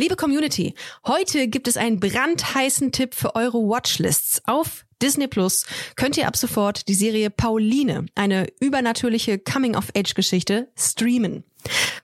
Liebe Community, heute gibt es einen brandheißen Tipp für eure Watchlists. Auf Disney Plus könnt ihr ab sofort die Serie Pauline, eine übernatürliche Coming-of-Age-Geschichte, streamen.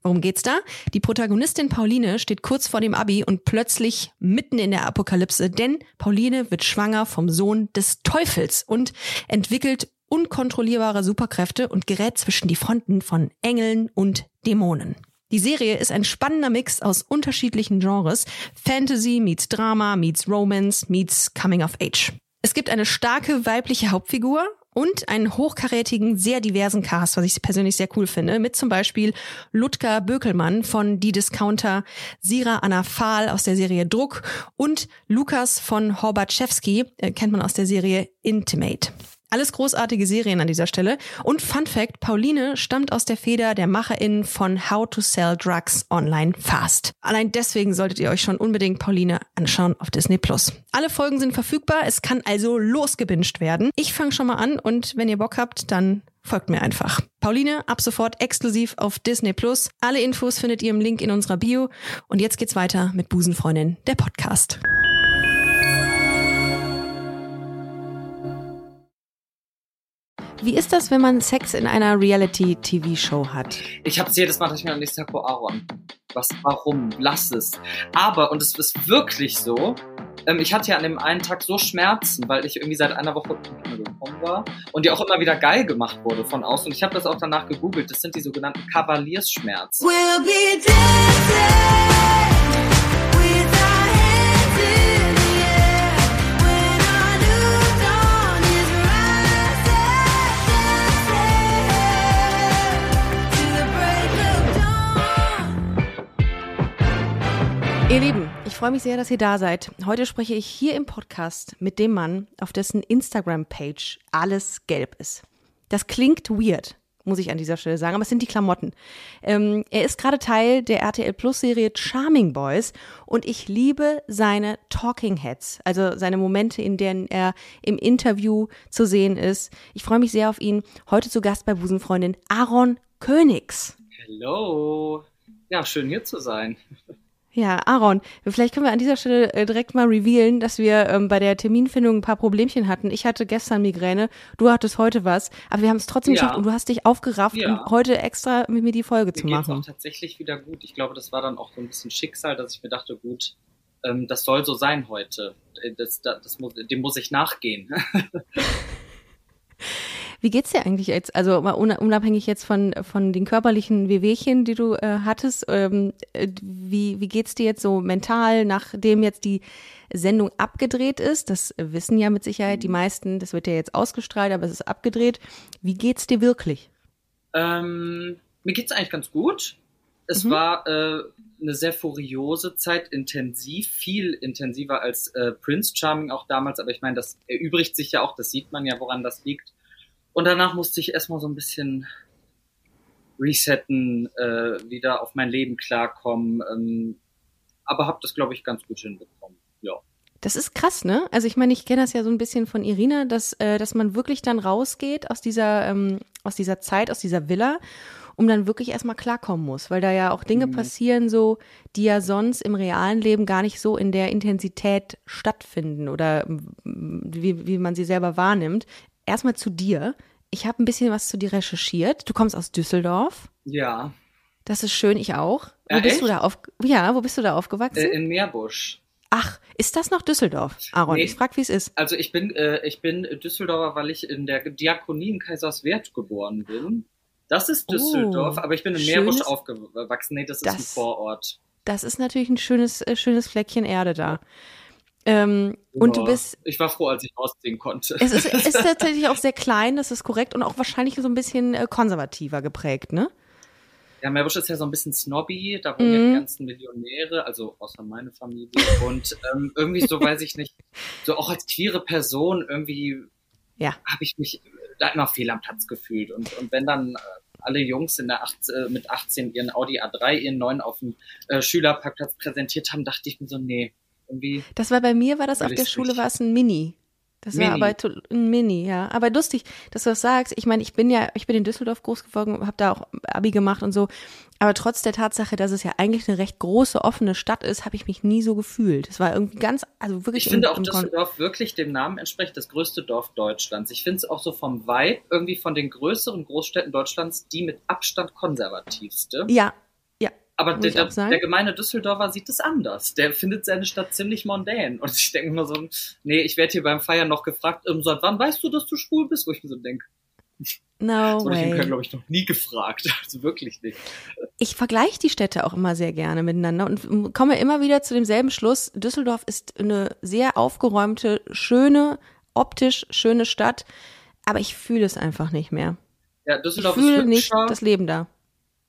Worum geht's da? Die Protagonistin Pauline steht kurz vor dem Abi und plötzlich mitten in der Apokalypse, denn Pauline wird schwanger vom Sohn des Teufels und entwickelt unkontrollierbare Superkräfte und gerät zwischen die Fronten von Engeln und Dämonen. Die Serie ist ein spannender Mix aus unterschiedlichen Genres. Fantasy meets Drama, meets Romance, meets Coming of Age. Es gibt eine starke weibliche Hauptfigur und einen hochkarätigen, sehr diversen Cast, was ich persönlich sehr cool finde, mit zum Beispiel Ludger Bökelmann von Die Discounter, Sira Anna Fahl aus der Serie Druck und Lukas von Horbatschewski, äh, kennt man aus der Serie Intimate. Alles großartige Serien an dieser Stelle. Und Fun Fact, Pauline stammt aus der Feder der MacherInnen von How to Sell Drugs Online Fast. Allein deswegen solltet ihr euch schon unbedingt Pauline anschauen auf Disney Plus. Alle Folgen sind verfügbar, es kann also losgebinged werden. Ich fange schon mal an und wenn ihr Bock habt, dann folgt mir einfach. Pauline, ab sofort exklusiv auf Disney Plus. Alle Infos findet ihr im Link in unserer Bio. Und jetzt geht's weiter mit Busenfreundin, der Podcast. Wie ist das, wenn man Sex in einer Reality-TV-Show hat? Ich habe es jedes Mal, dass ich mir an die Sako Aaron. Was, warum? Lass es. Aber, und es ist wirklich so, ähm, ich hatte ja an dem einen Tag so Schmerzen, weil ich irgendwie seit einer Woche gekommen war und die auch immer wieder geil gemacht wurde von außen. Und ich habe das auch danach gegoogelt. Das sind die sogenannten Kavaliersschmerzen. We'll be dancing. Ihr Lieben, ich freue mich sehr, dass ihr da seid. Heute spreche ich hier im Podcast mit dem Mann, auf dessen Instagram-Page alles gelb ist. Das klingt weird, muss ich an dieser Stelle sagen, aber es sind die Klamotten. Ähm, er ist gerade Teil der RTL Plus-Serie Charming Boys und ich liebe seine Talking Heads, also seine Momente, in denen er im Interview zu sehen ist. Ich freue mich sehr auf ihn. Heute zu Gast bei Busenfreundin Aaron Königs. Hallo. Ja, schön hier zu sein. Ja, Aaron, vielleicht können wir an dieser Stelle äh, direkt mal revealen, dass wir ähm, bei der Terminfindung ein paar Problemchen hatten. Ich hatte gestern Migräne, du hattest heute was, aber wir haben es trotzdem ja. geschafft und du hast dich aufgerafft, ja. um heute extra mit mir die Folge mir zu machen. Mir auch tatsächlich wieder gut. Ich glaube, das war dann auch so ein bisschen Schicksal, dass ich mir dachte, gut, ähm, das soll so sein heute. Äh, das, das, das muss, dem muss ich nachgehen. Wie geht's dir eigentlich jetzt? Also mal unabhängig jetzt von, von den körperlichen Wehwehchen, die du äh, hattest, ähm, äh, wie, wie geht's dir jetzt so mental, nachdem jetzt die Sendung abgedreht ist? Das wissen ja mit Sicherheit die meisten, das wird ja jetzt ausgestrahlt, aber es ist abgedreht. Wie geht's dir wirklich? Ähm, mir geht's eigentlich ganz gut. Es mhm. war äh, eine sehr furiose Zeit, intensiv, viel intensiver als äh, Prince Charming auch damals, aber ich meine, das erübrigt sich ja auch, das sieht man ja, woran das liegt. Und danach musste ich erstmal so ein bisschen resetten, äh, wieder auf mein Leben klarkommen. Ähm, aber habe das, glaube ich, ganz gut hinbekommen. Ja. Das ist krass, ne? Also ich meine, ich kenne das ja so ein bisschen von Irina, dass, äh, dass man wirklich dann rausgeht aus dieser, ähm, aus dieser Zeit, aus dieser Villa, um dann wirklich erstmal klarkommen muss, weil da ja auch Dinge mhm. passieren, so, die ja sonst im realen Leben gar nicht so in der Intensität stattfinden oder wie, wie man sie selber wahrnimmt erstmal zu dir. Ich habe ein bisschen was zu dir recherchiert. Du kommst aus Düsseldorf. Ja. Das ist schön, ich auch. Wo ja, bist echt? du da auf Ja, wo bist du da aufgewachsen? Äh, in Meerbusch. Ach, ist das noch Düsseldorf, Aaron? Nee, ich frag, wie es ist. Also ich bin, äh, ich bin Düsseldorfer, weil ich in der Diakonie in Kaiserswerth geboren bin. Das ist Düsseldorf, oh, aber ich bin in Meerbusch aufgewachsen. Nee, das, das ist ein Vorort. Das ist natürlich ein schönes, äh, schönes Fleckchen Erde da. Ähm, ja, und du bist. Ich war froh, als ich ausziehen konnte. Es ist, ist tatsächlich auch sehr klein, das ist korrekt und auch wahrscheinlich so ein bisschen äh, konservativer geprägt, ne? Ja, Meerbusch ist ja so ein bisschen snobby, da wohnen ja die mhm. ganzen Millionäre, also außer meine Familie. Und ähm, irgendwie so, weiß ich nicht, so auch als queere Person irgendwie ja. habe ich mich da immer fehl am Platz gefühlt. Und, und wenn dann äh, alle Jungs in der 8, äh, mit 18 ihren Audi A3, ihren neuen auf dem äh, Schülerparkplatz präsentiert haben, dachte ich mir so, nee, irgendwie. Das war bei mir, war das auf der Schule, war es ein Mini. Das Mini. war aber ein Mini, ja. Aber lustig, dass du das sagst. Ich meine, ich bin ja, ich bin in Düsseldorf groß geworden, habe da auch Abi gemacht und so. Aber trotz der Tatsache, dass es ja eigentlich eine recht große, offene Stadt ist, habe ich mich nie so gefühlt. Es war irgendwie ganz, also wirklich Ich finde auch Kon- Düsseldorf wirklich dem Namen entspricht das größte Dorf Deutschlands. Ich finde es auch so vom Vibe irgendwie von den größeren Großstädten Deutschlands die mit Abstand konservativste. Ja. Aber der, ich der, der gemeine Düsseldorfer sieht es anders. Der findet seine Stadt ziemlich mondän. Und ich denke mir so, nee, ich werde hier beim Feiern noch gefragt, ähm, seit wann weißt du, dass du schwul bist? Wo ich mir so denke, No das wurde ich way. glaube ich, noch nie gefragt. Also wirklich nicht. Ich vergleiche die Städte auch immer sehr gerne miteinander und komme immer wieder zu demselben Schluss. Düsseldorf ist eine sehr aufgeräumte, schöne, optisch schöne Stadt, aber ich fühle es einfach nicht mehr. Ja, Ich Düsseldorf fühle ist nicht das Leben da.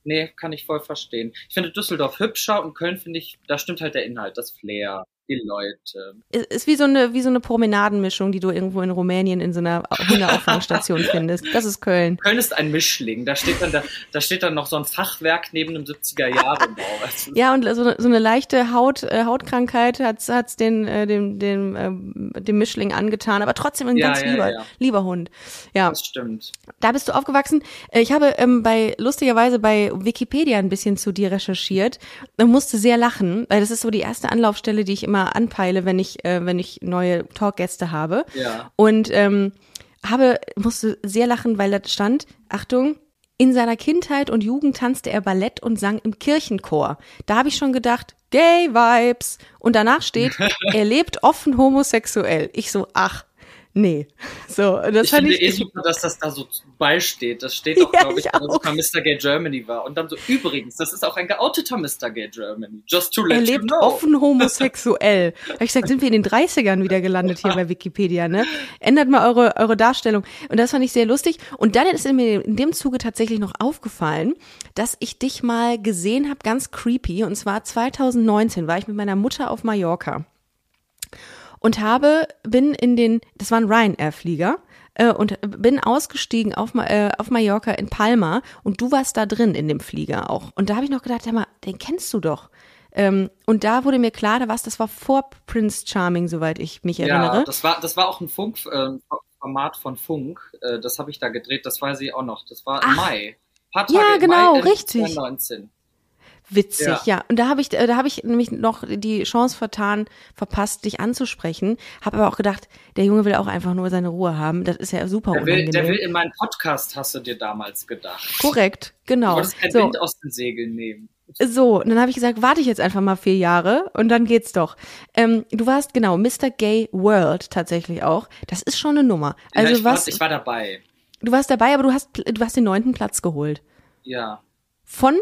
Nee, kann ich voll verstehen. Ich finde Düsseldorf hübscher und Köln finde ich, da stimmt halt der Inhalt, das Flair, die Leute. Es ist wie so eine, wie so eine Promenadenmischung, die du irgendwo in Rumänien in so einer Hundeauffangstation findest. Das ist Köln. Köln ist ein Mischling. Da steht dann, da, da steht dann noch so ein Fachwerk neben einem 70er Jahre Bau. Also, Ja, und so, so eine leichte Haut, äh, Hautkrankheit hat's hat's den, äh, dem, dem, ähm, dem Mischling angetan, aber trotzdem ein Ja, ganz ja, lieber, ja. lieber Hund. Ja, das stimmt. da bist du aufgewachsen. Äh, Ich habe ähm, bei, lustigerweise bei Wikipedia ein bisschen zu dir recherchiert und musste sehr lachen, weil das ist so die erste Anlaufstelle, die ich immer anpeile, wenn ich, äh, wenn ich neue Talkgäste habe. Ja. Und ähm, habe, musste sehr lachen, weil da stand, Achtung, in seiner Kindheit und Jugend tanzte er Ballett und sang im Kirchenchor. Da habe ich schon gedacht, Gay Vibes. Und danach steht, er lebt offen homosexuell. Ich so, ach, nee. So, das Ich fand finde ich, eh super, dass das da so beisteht. Das steht auch, Ja, glaube ich, ich es auch. mal Mr. Gay Germany war. Und dann so, übrigens, das ist auch ein geouteter Mr. Gay Germany. Just to let er you lebt know. offen homosexuell. Da hab ich gesagt, sind wir in den 30ern wieder gelandet hier bei Wikipedia, ne? Ändert mal eure, eure Darstellung. Und das fand ich sehr lustig. Und dann ist mir in dem Zuge tatsächlich noch aufgefallen, dass ich dich mal gesehen habe, ganz creepy. Und zwar 2019 war ich mit meiner Mutter auf Mallorca und habe, bin in den, das war ein Ryanair-Flieger, äh, und bin ausgestiegen auf, äh, auf Mallorca in Palma und du warst da drin in dem Flieger auch. Und da habe ich noch gedacht, hör mal, den kennst du doch. Ähm, und da wurde mir klar, da war's, das war vor Prince Charming, soweit ich mich Ja, erinnere. das war, das war auch ein Funk, äh, Format von Funk. Äh, das habe ich da gedreht, das weiß ich auch noch. Das war im Ach. Mai. Ja, Tage im genau, Mai, richtig. 2019. Witzig, Ja. ja. Und da habe ich, äh, da habe ich nämlich noch die Chance vertan, verpasst, dich anzusprechen. Habe aber auch gedacht, der Junge will auch einfach nur seine Ruhe haben. Das ist ja super Der will, unangenehm. der will in meinen Podcast, hast du dir damals gedacht. Korrekt, Du genau. wolltest keinen So. Wind aus den Segeln nehmen. So, und dann habe ich gesagt, warte ich jetzt einfach mal vier Jahre und dann geht's doch. Ähm, du warst genau Mr. Gay World tatsächlich auch. Das ist schon eine Nummer. Also ja, ich, was, war, ich war dabei. du warst dabei, aber du hast, du hast den neunten Platz geholt. Ja. Von,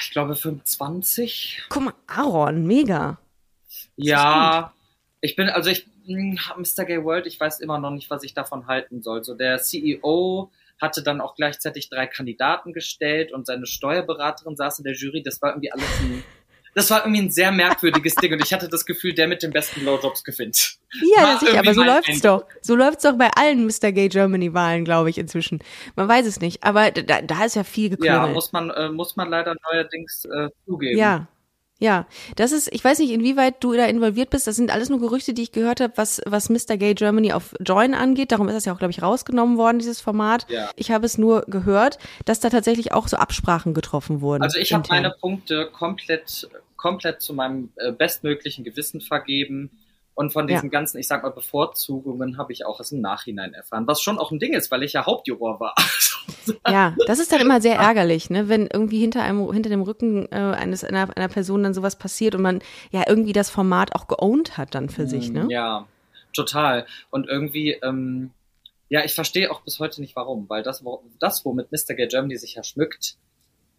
Ich glaube 25. guck mal, Aaron, mega. Ja. Ich bin, also ich, Mr. Gay World, ich weiß immer noch nicht, was ich davon halten soll. So der CEO hatte dann auch gleichzeitig drei Kandidaten gestellt und seine Steuerberaterin saß in der Jury. Das war irgendwie alles ein, das war irgendwie ein sehr merkwürdiges Ding und ich hatte das Gefühl, der mit den besten Blowjobs gewinnt. Ja, sicher, aber so läuft's doch. So läuft's doch bei allen Mr. Gay Germany Wahlen, glaube ich, inzwischen. Man weiß es nicht, aber da, da ist ja viel Ja, geklüngelt. muss man, äh, muss man leider neuerdings äh, zugeben. Ja. Ja, das ist, ich weiß nicht, inwieweit du da involviert bist. Das sind alles nur Gerüchte, die ich gehört habe, was, was Mr. Gay Germany auf Join angeht. Darum ist das ja auch, glaube ich, rausgenommen worden, dieses Format. Ja. Ich habe es nur gehört, dass da tatsächlich auch so Absprachen getroffen wurden. Also ich habe meine Punkte komplett, komplett zu meinem äh, bestmöglichen Gewissen vergeben. Und von diesen Ja. ganzen, ich sag mal, Bevorzugungen habe ich auch erst im Nachhinein erfahren. Was schon auch ein Ding ist, weil ich ja Hauptjuror war. Ja, das ist dann immer sehr ärgerlich, ne, wenn irgendwie hinter einem, hinter dem Rücken äh, eines einer, einer Person dann sowas passiert und man ja irgendwie das Format auch geowned hat dann für sich, ne? Mm, Ja, total. Und irgendwie, ähm, ja, ich verstehe auch bis heute nicht warum, weil das, wo, das, womit Mr. Gay Germany sich ja schmückt,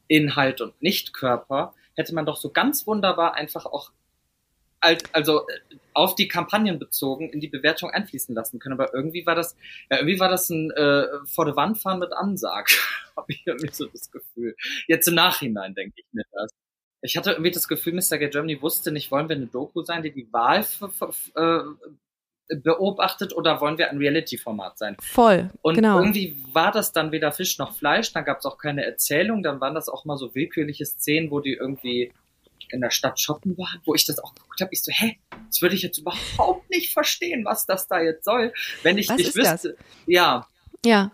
Inhalt und nicht Körper, hätte man doch so ganz wunderbar einfach auch also äh, auf die Kampagnen bezogen in die Bewertung einfließen lassen können. Aber irgendwie war das, ja, irgendwie war das ein äh, vor der Wand fahren mit Ansag, habe ich irgendwie so das Gefühl. Jetzt im Nachhinein denke ich mir das. Ich hatte irgendwie das Gefühl, Mr. Gay Germany wusste nicht, wollen wir eine Doku sein, die die Wahl äh, beobachtet oder wollen wir ein Reality-Format sein? Voll, Und genau. irgendwie war das dann weder Fisch noch Fleisch, dann gab es auch keine Erzählung, dann waren das auch mal so willkürliche Szenen, wo die irgendwie in der Stadt shoppen waren, wo ich das auch geguckt habe. Ich so, hä, das würde ich jetzt überhaupt nicht verstehen, was das da jetzt soll, wenn ich Was nicht wüsste. das? Ja, Ja.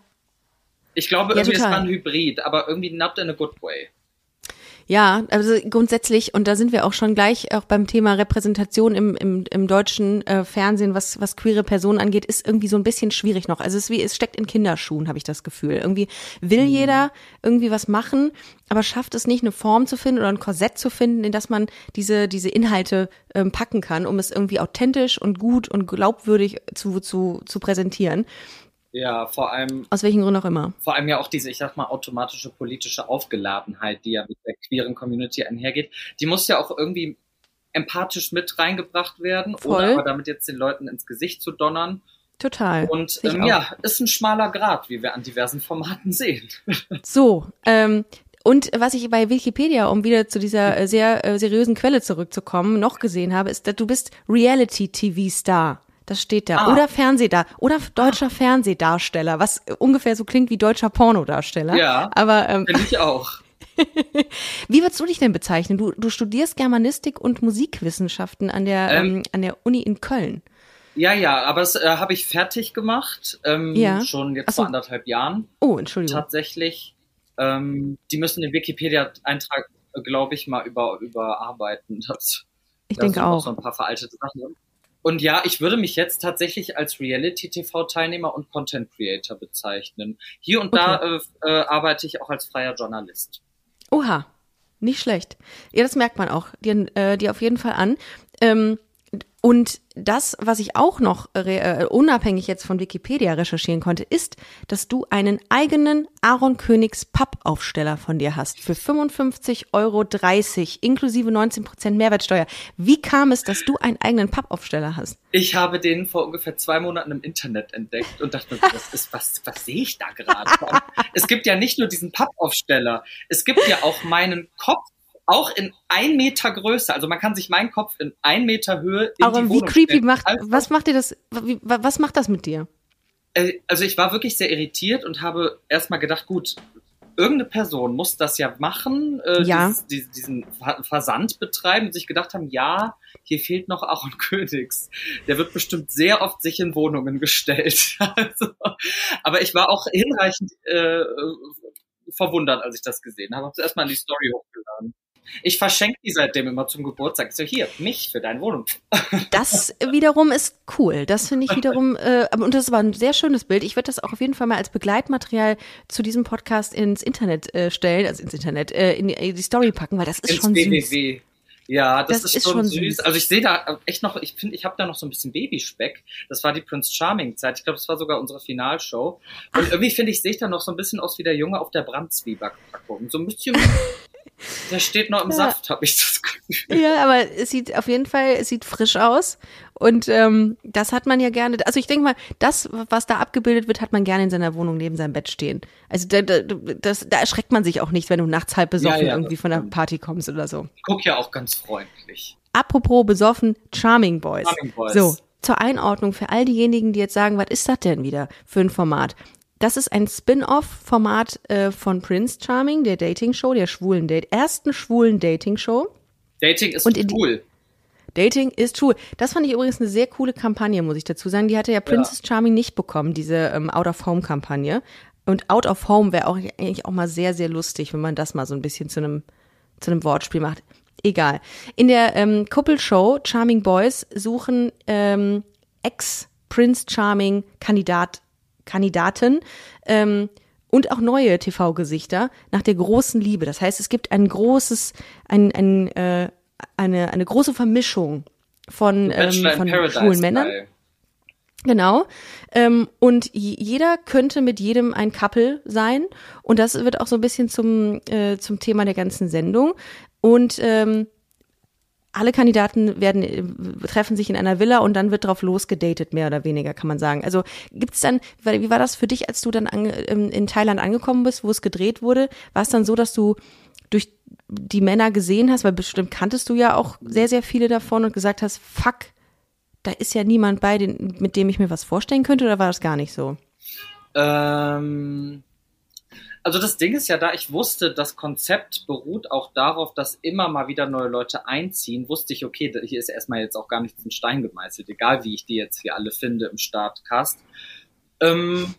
ich glaube, Ja, irgendwie ist total. man ein Hybrid, aber irgendwie not in a good way. Ja, also grundsätzlich, und da sind wir auch schon gleich auch beim Thema Repräsentation im, im, im deutschen äh, Fernsehen, was, was queere Personen angeht, ist irgendwie so ein bisschen schwierig noch. Also es, ist wie, es steckt in Kinderschuhen, habe ich das Gefühl. Irgendwie will jeder irgendwie was machen, aber schafft es nicht, eine Form zu finden oder ein Korsett zu finden, in das man diese, diese Inhalte ähm, packen kann, um es irgendwie authentisch und gut und glaubwürdig zu, zu, zu präsentieren. Ja, vor allem, Aus welchen Gründen auch immer. vor allem ja auch diese, ich sag mal, automatische politische Aufgeladenheit, die ja mit der queeren Community einhergeht, die muss ja auch irgendwie empathisch mit reingebracht werden, Voll. ohne aber damit jetzt den Leuten ins Gesicht zu donnern. Total. Und ähm, ja, ist ein schmaler Grad, wie wir an diversen Formaten sehen. So, ähm, und was ich bei Wikipedia, um wieder zu dieser äh, sehr äh, seriösen Quelle zurückzukommen, noch gesehen habe, ist, dass du bist Reality-TV-Star. Das steht da. Ah. Oder Fernsehstar. Oder deutscher Fernsehdarsteller, was äh, ungefähr so klingt wie deutscher Pornodarsteller. Ja. Aber ähm, ich auch. wie würdest du dich denn bezeichnen? Du, du studierst Germanistik und Musikwissenschaften an der, Ähm. ähm, an der Uni in Köln. Ja, ja, aber das äh, habe ich fertig gemacht, ähm, Ja. schon jetzt so. vor anderthalb Jahren. Oh, Entschuldigung. Tatsächlich. Ähm, die müssen den Wikipedia-Eintrag, glaube ich, mal über, überarbeiten. Das, Ich da denke auch. so ein paar veraltete Sachen. Und ja, ich würde mich jetzt tatsächlich als Reality-TV-Teilnehmer und Content-Creator bezeichnen. Hier und da äh, äh, arbeite ich auch als freier Journalist. Oha, nicht schlecht. Ja, das merkt man auch dir, äh, dir auf jeden Fall an. Ähm, und das, was ich auch noch äh, unabhängig jetzt von Wikipedia recherchieren konnte, ist, dass du einen eigenen Aaron Königs Pappaufsteller von dir hast für 55,30 Euro inklusive 19% Mehrwertsteuer. Wie kam es, dass du einen eigenen Pappaufsteller hast? Ich habe den vor ungefähr zwei Monaten im Internet entdeckt und dachte mir, was, ist, was, was sehe ich da gerade? Es gibt ja nicht nur diesen Pappaufsteller, es gibt ja auch meinen Kopf, auch in ein Meter Größe. Also man kann sich meinen Kopf in ein Meter Höhe in Aber die wie Wohnung creepy stellen. macht, Also, was macht dir das, wie, wa- was macht das mit dir? äh, also ich war wirklich sehr irritiert und habe erstmal gedacht, gut, irgendeine Person muss das ja machen, äh, Ja. dieses, dies- diesen Ver- Versand betreiben und sich gedacht haben, ja, hier fehlt noch Aaron Königs. Der wird bestimmt sehr oft sich in Wohnungen gestellt. also, aber ich war auch hinreichend äh, verwundert, als ich das gesehen habe. Habe es erstmal in die Story hochgeladen. Ich verschenke die seitdem immer zum Geburtstag. So, hier, mich für deine Wohnung. Das wiederum ist cool. Das finde ich wiederum, äh, und das war ein sehr schönes Bild. Ich werde das auch auf jeden Fall mal als Begleitmaterial zu diesem Podcast ins Internet äh, stellen, also ins Internet, äh, in, die, in die Story packen, weil das ist ins schon süß. WWW. Ja, das, Das ist, ist schon süß. süß. Also ich sehe da echt noch, ich finde, ich habe da noch so ein bisschen Babyspeck. Das war die Prince Charming Zeit. Ich glaube, das war sogar unsere Finalshow. Und irgendwie finde ich, sehe ich da noch so ein bisschen aus wie der Junge auf der Brandzwiebackpackung. So ein bisschen, der steht noch im Ja. Saft, habe ich das Gefühl. Ja, aber es sieht auf jeden Fall, es sieht frisch aus. Und ähm, das hat man ja gerne. Also ich denke mal, das, was da abgebildet wird, hat man gerne in seiner Wohnung neben seinem Bett stehen. Also da, da, das, da erschreckt man sich auch nicht, wenn du nachts halb besoffen Ja, ja, irgendwie von einer stimmt. Party kommst oder so. Ich guck ja auch ganz freundlich. Apropos besoffen, Charming Boys. Charming Boys. So, zur Einordnung für all diejenigen, die jetzt sagen, was ist das denn wieder für ein Format? Das ist ein Spin-off-Format äh, von Prince Charming, der Dating-Show, der schwulen Date, ersten schwulen Dating-Show. Dating ist cool. Dating ist schwul. Das fand ich übrigens eine sehr coole Kampagne, muss ich dazu sagen. Die hatte ja Princess Charming nicht bekommen, diese ähm, Out-of-Home-Kampagne. Und Out of Home wäre auch eigentlich auch mal sehr, sehr lustig, wenn man das mal so ein bisschen zu einem zu einem Wortspiel macht. Egal. In der ähm, Kuppelshow Charming Boys suchen ähm, Ex-Prince Charming Kandidat, Kandidaten ähm, und auch neue TV-Gesichter nach der großen Liebe. Das heißt, es gibt ein großes, ein, ein, äh, eine, eine große Vermischung von, ähm, von Paradise schwulen Männern. Style. Genau. Ähm, und jeder könnte mit jedem ein Couple sein. Und das wird auch so ein bisschen zum, äh, zum Thema der ganzen Sendung. Und ähm, alle Kandidaten werden äh, treffen sich in einer Villa und dann wird drauf losgedatet, mehr oder weniger, kann man sagen. Also gibt's dann, weil- wie war das für dich, als du dann ange, ähm, in Thailand angekommen bist, wo es gedreht wurde? War es dann so, dass du durch die Männer gesehen hast, weil bestimmt kanntest du ja auch sehr, sehr viele davon und gesagt hast, fuck, da ist ja niemand bei, den, mit dem ich mir was vorstellen könnte, oder war das gar nicht so? Ähm, Also das Ding ist ja da, ich wusste, das Konzept beruht auch darauf, dass immer mal wieder neue Leute einziehen. Wusste ich, okay, hier ist erstmal jetzt auch gar nichts in Stein gemeißelt, egal wie ich die jetzt hier alle finde im Startcast. Ähm,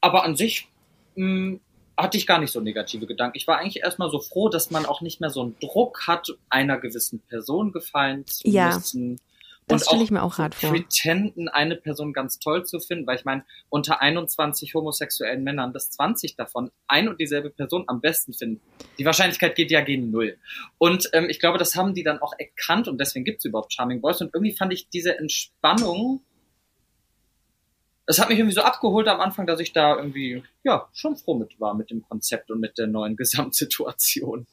aber an sich mh, hm, hatte ich gar nicht so negative Gedanken. Ich war eigentlich erstmal so froh, dass man auch nicht mehr so einen Druck hat, einer gewissen Person gefallen zu ja. müssen. Das stelle ich mir auch hart vor. Pretenden, eine Person ganz toll zu finden, weil ich meine, unter 21 homosexuellen Männern, dass 20 davon ein und dieselbe Person am besten finden. Die Wahrscheinlichkeit geht ja gegen null. Und ähm, ich glaube, das haben die dann auch erkannt und deswegen gibt es überhaupt Charming Boys. Und irgendwie fand ich diese Entspannung, das hat mich irgendwie so abgeholt am Anfang, dass ich da irgendwie, ja, schon froh mit war mit dem Konzept und mit der neuen Gesamtsituation.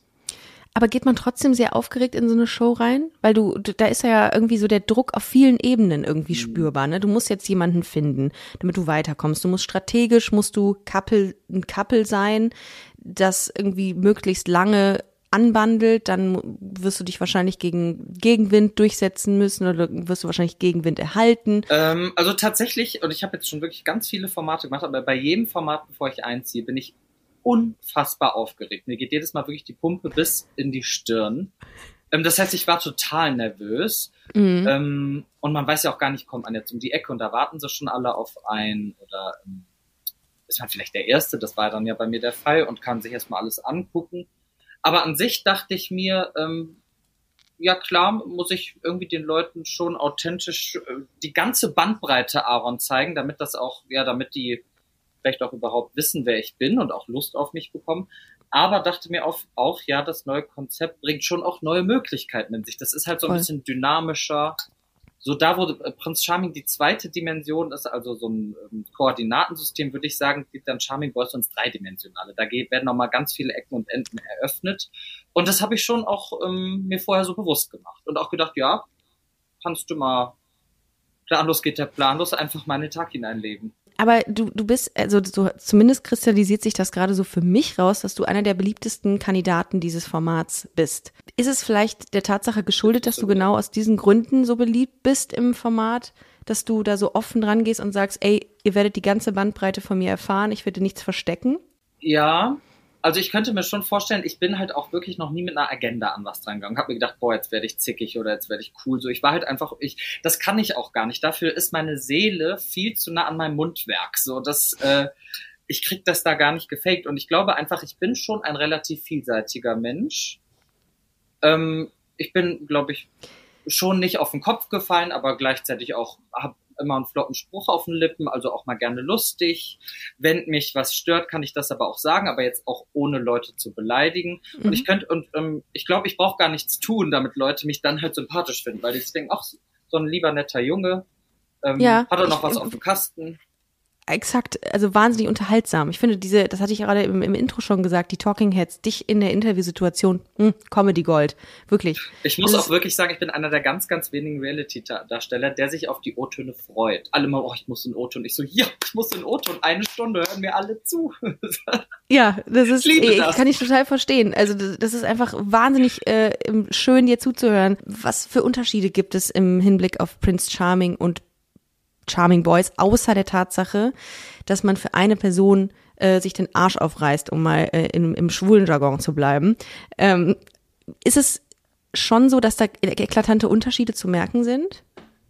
Aber geht man trotzdem sehr aufgeregt in so eine Show rein? Weil du, da ist ja irgendwie so der Druck auf vielen Ebenen irgendwie mhm. spürbar. Ne? Du musst jetzt jemanden finden, damit du weiterkommst. Du musst strategisch, musst du Couple, ein Couple sein, das irgendwie möglichst lange anbandelt, dann wirst du dich wahrscheinlich gegen Gegenwind durchsetzen müssen oder wirst du wahrscheinlich Gegenwind erhalten. Ähm, also tatsächlich, und ich habe jetzt schon wirklich ganz viele Formate gemacht, aber bei jedem Format, bevor ich einziehe, bin ich unfassbar aufgeregt. Mir geht jedes Mal wirklich die Pumpe bis in die Stirn. Ähm, das heißt, ich war total nervös. Mhm. Ähm, und man weiß ja auch gar nicht, kommt man jetzt um die Ecke und da warten sie schon alle auf einen oder ähm, ist man vielleicht der Erste, das war dann ja bei mir der Fall und kann sich erstmal alles angucken. Aber an sich dachte ich mir, ähm, ja klar, muss ich irgendwie den Leuten schon authentisch äh, die ganze Bandbreite Aaron zeigen, damit das auch, ja, damit die vielleicht auch überhaupt wissen, wer ich bin und auch Lust auf mich bekommen. Aber dachte mir auch, auch, ja, das neue Konzept bringt schon auch neue Möglichkeiten in sich. Das ist halt so ein Voll. bisschen dynamischer. So da, wo äh, Prinz Charming die zweite Dimension ist, also so ein ähm, Koordinatensystem, würde ich sagen, gibt dann Charming Boys uns dreidimensionale. Da werden nochmal ganz viele Ecken und Enden eröffnet. Und das habe ich schon auch ähm, mir vorher so bewusst gemacht. Und auch gedacht, ja, kannst du mal planlos geht der planlos einfach mal in den Tag hineinleben. Aber du, du bist, also so, zumindest kristallisiert sich das gerade so für mich raus, dass du einer der beliebtesten Kandidaten dieses Formats bist. Ist es vielleicht der Tatsache geschuldet, dass du genau aus diesen Gründen so beliebt bist im Format, dass du da so offen dran gehst und sagst, ey, ihr werdet die ganze Bandbreite von mir erfahren, ich werde nichts verstecken? Ja, also ich könnte mir schon vorstellen, ich bin halt auch wirklich noch nie mit einer Agenda an was dran gegangen. Hab mir gedacht, boah, jetzt werde ich zickig oder jetzt werde ich cool. So, ich war halt einfach, ich, das kann ich auch gar nicht. Dafür ist meine Seele viel zu nah an meinem Mundwerk. So, das, äh, ich krieg das da gar nicht gefaked. Und ich glaube einfach, ich bin schon ein relativ vielseitiger Mensch. Ähm, ich bin, glaube ich, schon nicht auf den Kopf gefallen, aber gleichzeitig auch habe immer einen flotten Spruch auf den Lippen, also auch mal gerne lustig. Wenn mich was stört, kann ich das aber auch sagen, aber jetzt auch ohne Leute zu beleidigen. Mhm. Und ich könnte, und ähm, ich glaube, ich brauche gar nichts tun, damit Leute mich dann halt sympathisch finden, weil ich denke, ach, so ein lieber netter Junge, ähm, ja, hat er noch ich, was auf dem Kasten exakt, also wahnsinnig unterhaltsam. Ich finde diese, das hatte ich gerade im, im Intro schon gesagt, die Talking Heads, dich in der Interviewsituation, hm, Comedy Gold, wirklich. Ich muss das auch wirklich sagen, ich bin einer der ganz, ganz wenigen Reality-Darsteller, der sich auf die O-Töne freut. Alle mal, oh, ich muss in O-Ton. Ich so, ja, ich muss in O-Ton. Eine Stunde, hören mir alle zu. ja, das ist, ich ey, das. kann ich total verstehen. Also das, das ist einfach wahnsinnig äh, schön, dir zuzuhören. Was für Unterschiede gibt es im Hinblick auf Prince Charming und Charming Boys, außer der Tatsache, dass man für eine Person äh, sich den Arsch aufreißt, um mal äh, in, im schwulen Jargon zu bleiben. Ähm, ist es schon so, dass da eklatante Unterschiede zu merken sind?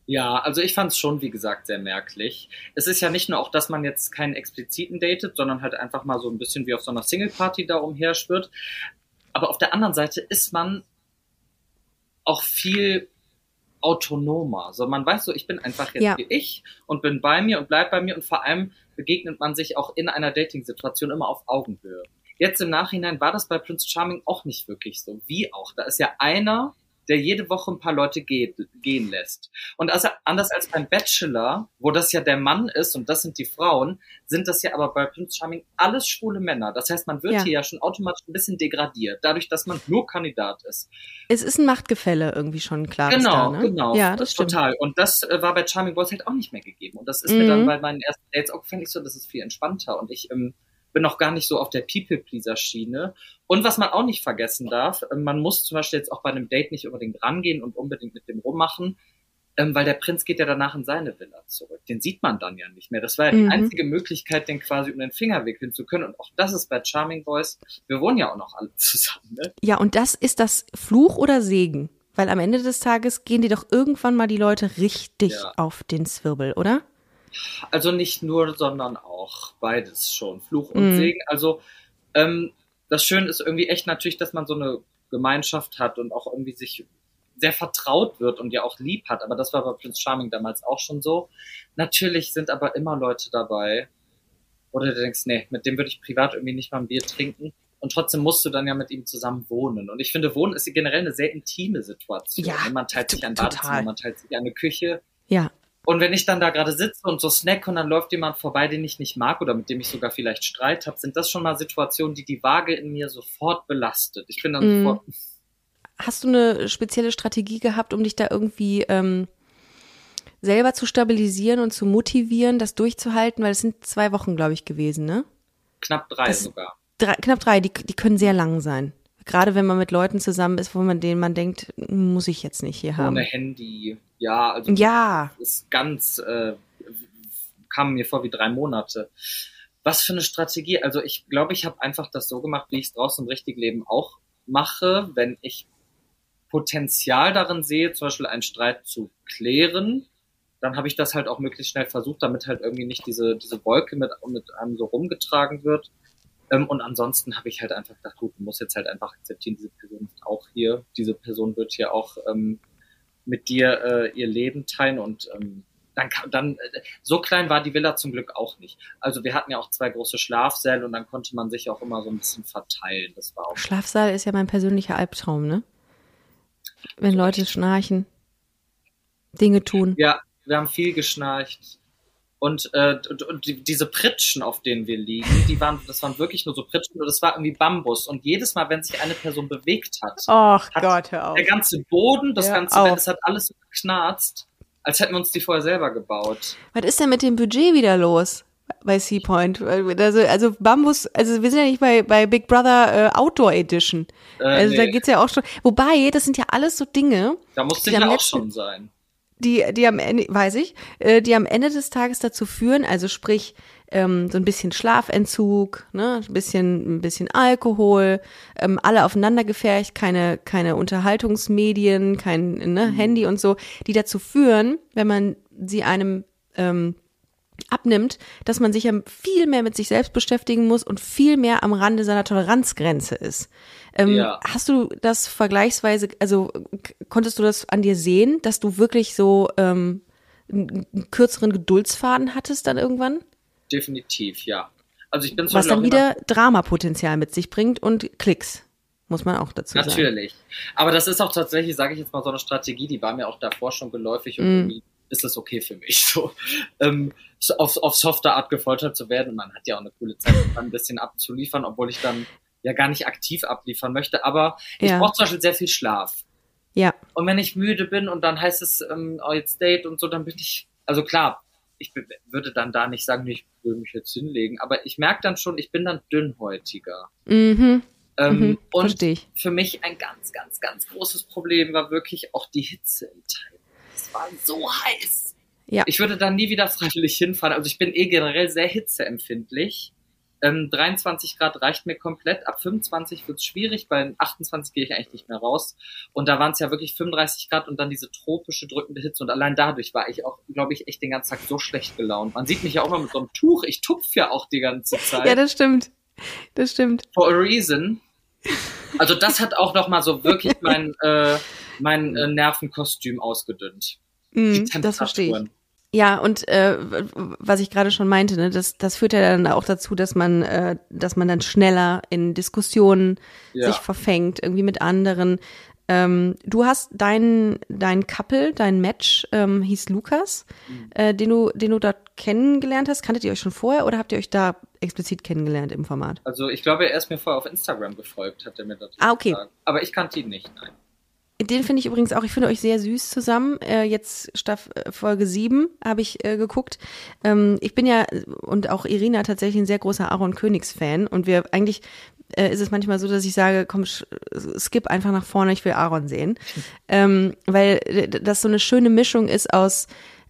Ja, also ich fand es schon, wie gesagt, sehr merklich. Es ist ja nicht nur auch, dass man jetzt keinen expliziten datet, sondern halt einfach mal so ein bisschen wie auf so einer Single-Party da umherschwirrt. Aber auf der anderen Seite ist man auch viel autonomer. So, man weiß so, ich bin einfach jetzt ja. wie ich und bin bei mir und bleib bei mir und vor allem begegnet man sich auch in einer Dating-Situation immer auf Augenhöhe. Jetzt im Nachhinein war das bei Prince Charming auch nicht wirklich so. Wie auch? Da ist ja einer, der jede Woche ein paar Leute geht, gehen lässt. Und also anders als beim Bachelor, wo das ja der Mann ist und das sind die Frauen, sind das ja aber bei Prince Charming alles schwule Männer. Das heißt, man wird ja. hier ja schon automatisch ein bisschen degradiert, dadurch, dass man nur Kandidat ist. Es ist ein Machtgefälle irgendwie schon klar. Genau, da, ne? genau. Ja, das, stimmt. Total. Und das äh, war bei Charming Boys halt auch nicht mehr gegeben. Und das ist mhm. mir dann bei meinen ersten Dates auch, fände ich so, das ist viel entspannter. Und ich ähm, bin noch gar nicht so auf der People-Pleaser-Schiene. Und was man auch nicht vergessen darf, äh, man muss zum Beispiel jetzt auch bei einem Date nicht unbedingt rangehen und unbedingt mit dem rummachen. ähm, weil der Prinz geht ja danach in seine Villa zurück. Den sieht man dann ja nicht mehr. Das war ja die Mhm. einzige Möglichkeit, den quasi um den Finger wickeln zu können. Und auch das ist bei Charming Boys. Wir wohnen ja auch noch alle zusammen. Ne? Ja, und das ist das Fluch oder Segen? Weil am Ende des Tages gehen dir doch irgendwann mal die Leute richtig Ja. auf den Zwirbel, oder? Also nicht nur, sondern auch beides schon. Fluch und Mhm. Segen. Also ähm, das Schöne ist irgendwie echt natürlich, dass man so eine Gemeinschaft hat und auch irgendwie sich sehr vertraut wird und ja auch lieb hat. Aber das war bei Prince Charming damals auch schon so. Natürlich sind aber immer Leute dabei, oder du denkst, nee, mit dem würde ich privat irgendwie nicht mal ein Bier trinken. Und trotzdem musst du dann ja mit ihm zusammen wohnen. Und ich finde, Wohnen ist generell eine sehr intime Situation. Ja, man teilt sich ein. Badezimmer, man teilt sich eine Küche. Ja. Und wenn ich dann da gerade sitze und so snack und dann läuft jemand vorbei, den ich nicht mag oder mit dem ich sogar vielleicht Streit habe, sind das schon mal Situationen, die die Waage in mir sofort belastet. Ich bin dann Mhm. sofort, Hast du eine spezielle Strategie gehabt, um dich da irgendwie ähm, selber zu stabilisieren und zu motivieren, das durchzuhalten? Weil es sind zwei Wochen, glaube ich, gewesen, ne? knapp drei Das- sogar. Drei, knapp drei, die, die können sehr lang sein. Gerade wenn man mit Leuten zusammen ist, wo man denen man denkt, muss ich jetzt nicht hier haben. Ohne Handy. Ja, also Ja, das ist ganz, äh, kam mir vor wie drei Monate. Was für eine Strategie? Also ich glaube, ich habe einfach das so gemacht, wie ich es draußen im richtigen Leben auch mache, wenn ich Potenzial darin sehe, zum Beispiel einen Streit zu klären, dann habe ich das halt auch möglichst schnell versucht, damit halt irgendwie nicht diese, diese Wolke mit, mit einem so rumgetragen wird. Ähm, und ansonsten habe ich halt einfach gedacht, gut, man muss jetzt halt einfach akzeptieren, diese Person ist auch hier, diese Person wird hier auch ähm, mit dir äh, ihr Leben teilen und ähm, dann, dann äh, so klein war die Villa zum Glück auch nicht. Also wir hatten ja auch zwei große Schlafsäle und dann konnte man sich auch immer so ein bisschen verteilen. Das war auch Schlafsaal ist ja mein persönlicher Albtraum, ne? Wenn Leute schnarchen, Dinge tun. Ja, wir haben viel geschnarcht. Und, äh, und, und die, diese Pritschen, auf denen wir liegen, die waren, das waren wirklich nur so Pritschen und das war irgendwie Bambus. Und jedes Mal, wenn sich eine Person bewegt hat, Ach Hat- Gott, hör auf. der ganze Boden, das Ja, ganze. Bett, das hat alles so geknarzt, als hätten wir uns die vorher selber gebaut. Was ist denn mit dem Budget wieder los bei Seapoint? Also, also Bambus, also wir sind ja nicht bei, bei Big Brother äh, Outdoor Edition. Äh, Also da nee, geht's ja auch schon. Wobei, das sind ja alles so Dinge, da ich ja auch letzten- schon sein. Die, die am Ende, weiß ich, äh, die am Ende des Tages dazu führen, also sprich, ähm, so ein bisschen Schlafentzug, ne, ein bisschen, ein bisschen Alkohol, ähm, alle aufeinander gefercht, keine, keine Unterhaltungsmedien, kein ne, Handy und so, die dazu führen, wenn man sie einem ähm, abnimmt, dass man sich ja viel mehr mit sich selbst beschäftigen muss und viel mehr am Rande seiner Toleranzgrenze ist. Ähm, Ja. Hast du das vergleichsweise, also konntest du das an dir sehen, dass du wirklich so ähm, einen, kürzeren Geduldsfaden hattest dann irgendwann? Definitiv, ja. Also ich bin Was dann wieder Dramapotenzial mit sich bringt und Klicks, muss man auch dazu sagen. Natürlich. Aber das ist auch tatsächlich, sage ich jetzt mal, so eine Strategie, die war mir auch davor schon geläufig und Mm. Ist das okay für mich, so, ähm, auf, auf softer Art gefoltert zu werden. Man hat ja auch eine coole Zeit, um ein bisschen abzuliefern, obwohl ich dann ja gar nicht aktiv abliefern möchte. Aber ich Ja. brauche zum Beispiel sehr viel Schlaf. Ja, Und wenn ich müde bin und dann heißt es, ähm, oh, jetzt Date und so, dann bin ich, also klar, ich würde dann da nicht sagen, ich will mich jetzt hinlegen, aber ich merke dann schon, ich bin dann dünnhäutiger. mhm, Ähm, mhm, und ich. für mich ein ganz, ganz, ganz großes Problem war wirklich auch die Hitze im Teil. Es war so heiß. Ja. Ich würde da nie wieder freiwillig hinfahren. Also ich bin eh generell sehr hitzeempfindlich. Ähm, 23 Grad reicht mir komplett. Ab 25 wird es schwierig. Bei 28 gehe ich eigentlich nicht mehr raus. Und da waren es ja wirklich 35 Grad und dann diese tropische, drückende Hitze. Und allein dadurch war ich auch, glaube ich, echt den ganzen Tag so schlecht gelaunt. Man sieht mich ja auch mal mit so einem Tuch. Ich tupf ja auch die ganze Zeit. Ja, das stimmt. Das stimmt. For a reason. Also das hat auch noch mal so wirklich mein, äh, mein äh, Nervenkostüm ausgedünnt. Die Mhm, das verstehe ich. Ja, und äh, was ich gerade schon meinte, ne, das, das führt ja dann auch dazu, dass man, äh, dass man dann schneller in Diskussionen Ja. sich verfängt, irgendwie mit anderen. Ähm, du hast dein, dein Couple, dein Match ähm, hieß Lukas, Mhm. äh, den du, den du dort kennengelernt hast. Kanntet ihr euch schon vorher oder habt ihr euch da explizit kennengelernt im Format? Also ich glaube, er ist mir vorher auf Instagram gefolgt, hat er mir das Ah, okay. gesagt. Aber ich kannte ihn nicht, nein. Den finde ich übrigens auch, ich finde euch sehr süß zusammen. Äh, jetzt Staff, äh, Folge 7 habe ich äh, geguckt. Ähm, ich bin ja und auch Irina tatsächlich ein sehr großer Aaron Königs-Fan und wir eigentlich äh, ist es manchmal so, dass ich sage, komm, skip einfach nach vorne, ich will Aaron sehen. Ähm, weil das so eine schöne Mischung ist aus,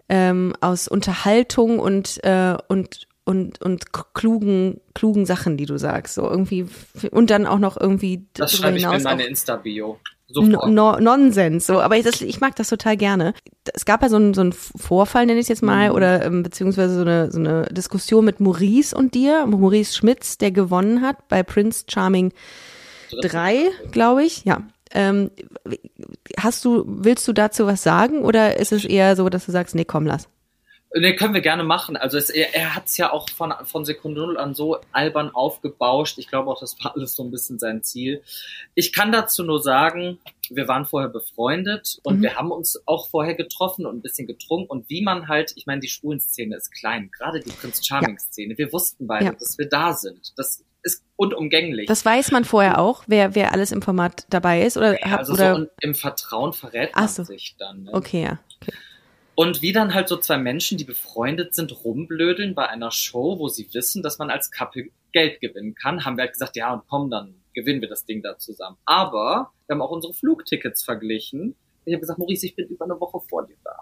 ähm, aus Unterhaltung und, äh, und und, und klugen, klugen Sachen, die du sagst. So irgendwie, und dann auch noch irgendwie. Das schreibe ich in meine Insta-Bio. No, no, Nonsens, so, aber ich, das, ich mag das total gerne. Es gab ja so einen, so einen Vorfall, nenne ich es jetzt mal, mhm. oder ähm, beziehungsweise so eine, so eine Diskussion mit Maurice und dir, Maurice Schmitz, der gewonnen hat bei Prince Charming 3, glaube ich, ja. Ähm, hast du, willst du dazu was sagen oder ist es eher so, dass du sagst, nee, komm, lass? Ne, können wir gerne machen. Also es, er, er hat es ja auch von, von Sekunde Null an so albern aufgebauscht. Ich glaube auch, das war alles so ein bisschen sein Ziel. Ich kann dazu nur sagen, wir waren vorher befreundet und mhm. wir haben uns auch vorher getroffen und ein bisschen getrunken. Und wie man halt, ich meine, die Schwulen-Szene ist klein, gerade die Prince Charming-Szene. Ja. Wir wussten beide, ja. dass wir da sind. Das ist unumgänglich. Das weiß man vorher auch, wer, wer alles im Format dabei ist? Oder, ja, also oder? So im Vertrauen verrät man so. sich dann. Ne? Okay, ja. Und wie dann halt so zwei Menschen, die befreundet sind, rumblödeln bei einer Show, wo sie wissen, dass man als Couple Geld gewinnen kann, haben wir halt gesagt, ja, und komm, dann gewinnen wir das Ding da zusammen. Aber wir haben auch unsere Flugtickets verglichen. Ich habe gesagt, Maurice, ich bin über eine Woche vor dir da.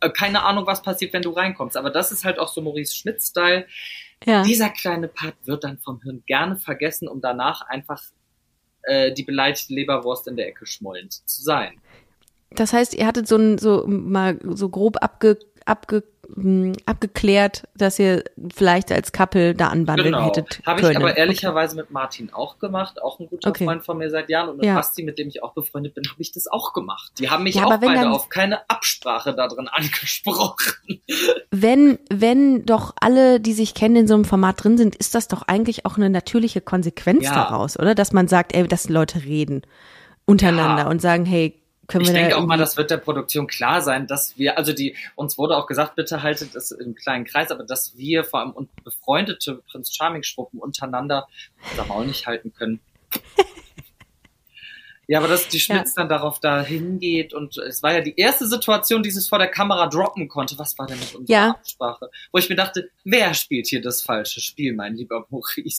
Äh, keine Ahnung, was passiert, wenn du reinkommst. Aber das ist halt auch so Maurice Schmidt-Style. Ja. Dieser kleine Part wird dann vom Hirn gerne vergessen, um danach einfach äh, die beleidigte Leberwurst in der Ecke schmollend zu sein. Das heißt, ihr hattet so ein, so mal so grob abge, abge, mh, abgeklärt, dass ihr vielleicht als Couple da anbandeln genau. hättet. Habe ich aber ehrlicherweise okay. mit Martin auch gemacht, auch ein guter okay. Freund von mir seit Jahren. Und mit ja. Basti, mit dem ich auch befreundet bin, habe ich das auch gemacht. Die haben mich ja, auch beide dann, auf keine Absprache da drin angesprochen. Wenn, wenn doch alle, die sich kennen, in so einem Format drin sind, ist das doch eigentlich auch eine natürliche Konsequenz ja. daraus, oder? Dass man sagt, ey, dass Leute reden untereinander ja. und sagen, hey, können ich denke auch mal, das wird der Produktion klar sein, dass wir, also die, uns wurde auch gesagt, bitte haltet es im kleinen Kreis, aber dass wir vor allem befreundete Prinz Charming Schruppen untereinander unser Maul nicht halten können. ja, aber dass die Schmitz ja. dann darauf da hingeht und es war ja die erste Situation, die sie vor der Kamera droppen konnte. Was war denn mit unserer ja. Absprache? Wo ich mir dachte, wer spielt hier das falsche Spiel, mein lieber Maurice?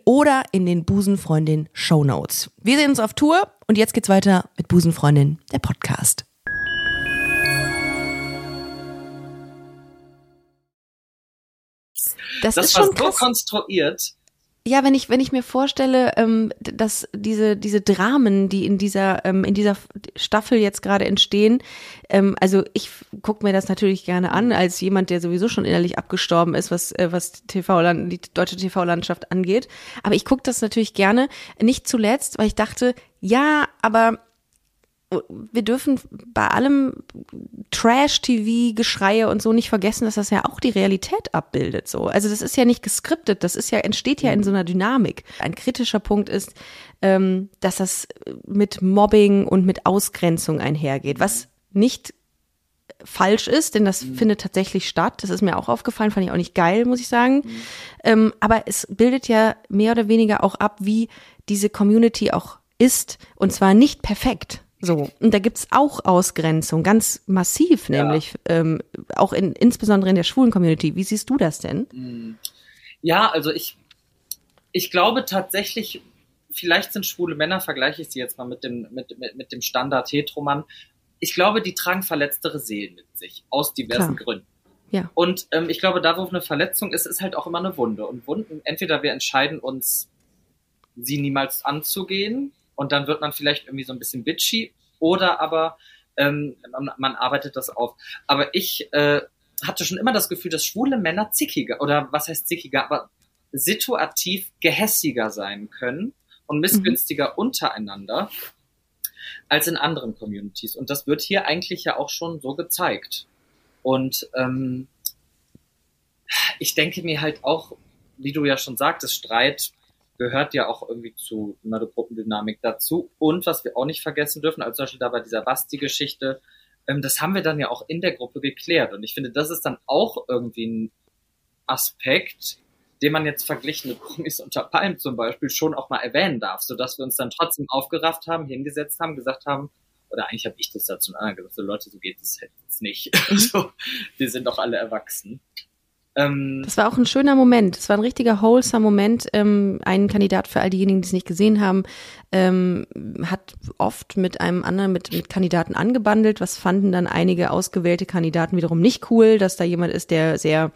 oder in den Busenfreundin Show Notes. Wir sehen uns auf Tour und jetzt geht's weiter mit Busenfreundin, der Podcast. Das, das ist war schon so konstruiert, ja, wenn ich, wenn ich mir vorstelle, ähm, dass diese, diese Dramen, die in dieser, ähm, in dieser Staffel jetzt gerade entstehen, ähm, also ich gucke mir das natürlich gerne an, als jemand, der sowieso schon innerlich abgestorben ist, was, äh, was TV die deutsche TV-Landschaft angeht. Aber ich gucke das natürlich gerne, nicht zuletzt, weil ich dachte, ja, aber wir dürfen bei allem Trash-TV-Geschreie und so nicht vergessen, dass das ja auch die Realität abbildet. So, also das ist ja nicht geskriptet, das ist ja entsteht ja in so einer Dynamik. Ein kritischer Punkt ist, ähm, dass das mit Mobbing und mit Ausgrenzung einhergeht, was nicht falsch ist, denn das mhm. findet tatsächlich statt. Das ist mir auch aufgefallen, fand ich auch nicht geil, muss ich sagen. Mhm. Ähm, aber es bildet ja mehr oder weniger auch ab, wie diese Community auch ist, und zwar nicht perfekt So, und da gibt's auch Ausgrenzung, ganz massiv, Ja. nämlich ähm, auch in, insbesondere in der schwulen Community. Wie siehst du das denn? Ja, also ich, ich glaube tatsächlich, vielleicht sind schwule Männer, vergleiche ich sie jetzt mal mit dem, mit, mit, mit dem Standard Heteromann. Ich glaube, die tragen verletztere Seelen mit sich, aus diversen Klar. Gründen. Ja. Und ähm, ich glaube, da wo eine Verletzung ist, ist halt auch immer eine Wunde. Und Wunden, entweder wir entscheiden uns, sie niemals anzugehen und dann wird man vielleicht irgendwie so ein bisschen bitchy oder aber ähm, man, man arbeitet das auf. Aber ich äh, hatte schon immer das Gefühl, dass schwule Männer zickiger oder was heißt zickiger, aber situativ gehässiger sein können und missgünstiger untereinander als in anderen Communities. Und das wird hier eigentlich ja auch schon so gezeigt. Und ähm, ich denke mir halt auch, wie du ja schon sagtest, Streit gehört ja auch irgendwie zu einer Gruppendynamik dazu. Und was wir auch nicht vergessen dürfen, als Beispiel da bei dieser Basti-Geschichte, ähm, das haben wir dann ja auch in der Gruppe geklärt. Und ich finde, das ist dann auch irgendwie ein Aspekt, den man jetzt verglichen mit Promis unter Palm zum Beispiel schon auch mal erwähnen darf, sodass wir uns dann trotzdem aufgerafft haben, hingesetzt haben, gesagt haben, oder eigentlich habe ich das dazu anderen gesagt, so Leute, so geht es jetzt nicht. so, wir sind doch alle erwachsen. Ähm, Das war auch ein schöner Moment. Es war ein richtiger wholesome Moment. Ähm, ein Kandidat für all diejenigen, die es nicht gesehen haben, ähm, hat oft mit einem anderen, mit, mit Kandidaten angebandelt. Was fanden dann einige ausgewählte Kandidaten wiederum nicht cool, dass da jemand ist, der sehr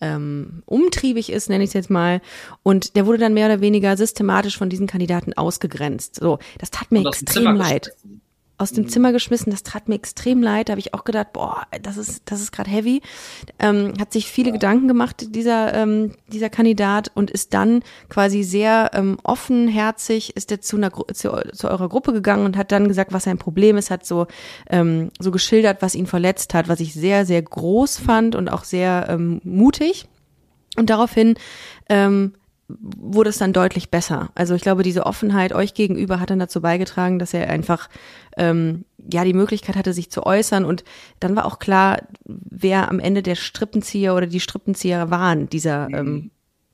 ähm, umtriebig ist, nenne ich es jetzt mal. Und der wurde dann mehr oder weniger systematisch von diesen Kandidaten ausgegrenzt. So, das tat mir extrem leid. geschmissen. Aus dem Zimmer geschmissen, das tat mir extrem leid. Da habe ich auch gedacht, boah, das ist, das ist gerade heavy. Ähm, hat sich viele Gedanken gemacht, dieser, ähm, dieser Kandidat, und ist dann quasi sehr ähm, offenherzig, ist er zu, einer, zu, zu eurer Gruppe gegangen und hat dann gesagt, was sein Problem ist, hat so, ähm, so geschildert, was ihn verletzt hat, was ich sehr, sehr groß fand und auch sehr ähm, mutig. Und daraufhin ähm, wurde es dann deutlich besser. Also ich glaube, diese Offenheit euch gegenüber hat dann dazu beigetragen, dass er einfach ähm, ja die Möglichkeit hatte, sich zu äußern. Und dann war auch klar, wer am Ende der Strippenzieher oder die Strippenzieher waren dieser, ähm,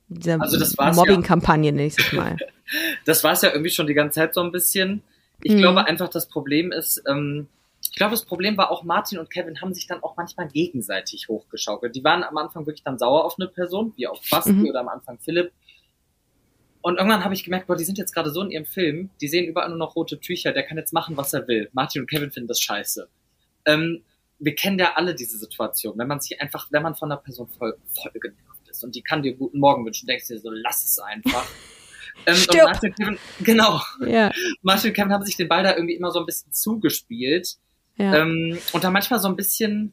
dieser Also Mobbing-Kampagne, nächstes Mal. das war es ja irgendwie schon die ganze Zeit so ein bisschen. Ich Mhm. glaube einfach, das Problem ist, ähm, ich glaube, das Problem war auch Martin und Kevin haben sich dann auch manchmal gegenseitig hochgeschaukelt. Die waren am Anfang wirklich dann sauer auf eine Person, wie auf Basti Mhm. oder am Anfang Philipp. Und irgendwann habe ich gemerkt, boah, die sind jetzt gerade so in ihrem Film, die sehen überall nur noch rote Tücher, der kann jetzt machen, was er will. Martin und Kevin finden das scheiße. Ähm, wir kennen ja alle diese Situation, wenn man sich einfach, wenn man von einer Person voll, voll genervt ist und die kann dir guten Morgen wünschen, denkst du dir so, lass es einfach. Ähm, und. Martin und Kevin, genau. ja, Martin und Kevin haben sich den Ball da irgendwie immer so ein bisschen zugespielt. ja. Ähm, und da manchmal so ein bisschen,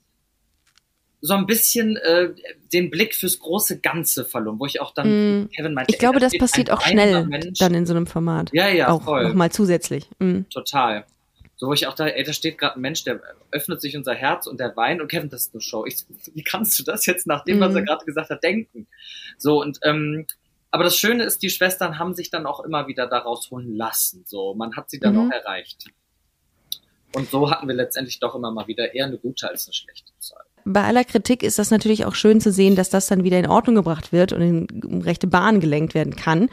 so ein bisschen äh, den Blick fürs große Ganze verloren, wo ich auch dann Mm. Kevin meinte, ich glaube, ey, da das steht passiert auch schnell Mensch. dann in so einem Format. Ja, ja, auch voll. nochmal zusätzlich. Mhm. Total. So, wo ich auch da, ey, da steht gerade ein Mensch, der öffnet sich unser Herz und der weint und Kevin, das ist eine Show. Ich, wie kannst du das jetzt nach dem, was Mhm. er gerade gesagt hat, denken? So, und, ähm, aber das Schöne ist, die Schwestern haben sich dann auch immer wieder da rausholen lassen. So, man hat sie dann Mhm. auch erreicht. Und so hatten wir letztendlich doch immer mal wieder eher eine gute als eine schlechte Zeit. Bei aller Kritik ist das natürlich auch schön zu sehen, dass das dann wieder in Ordnung gebracht wird und in rechte Bahn gelenkt werden kann.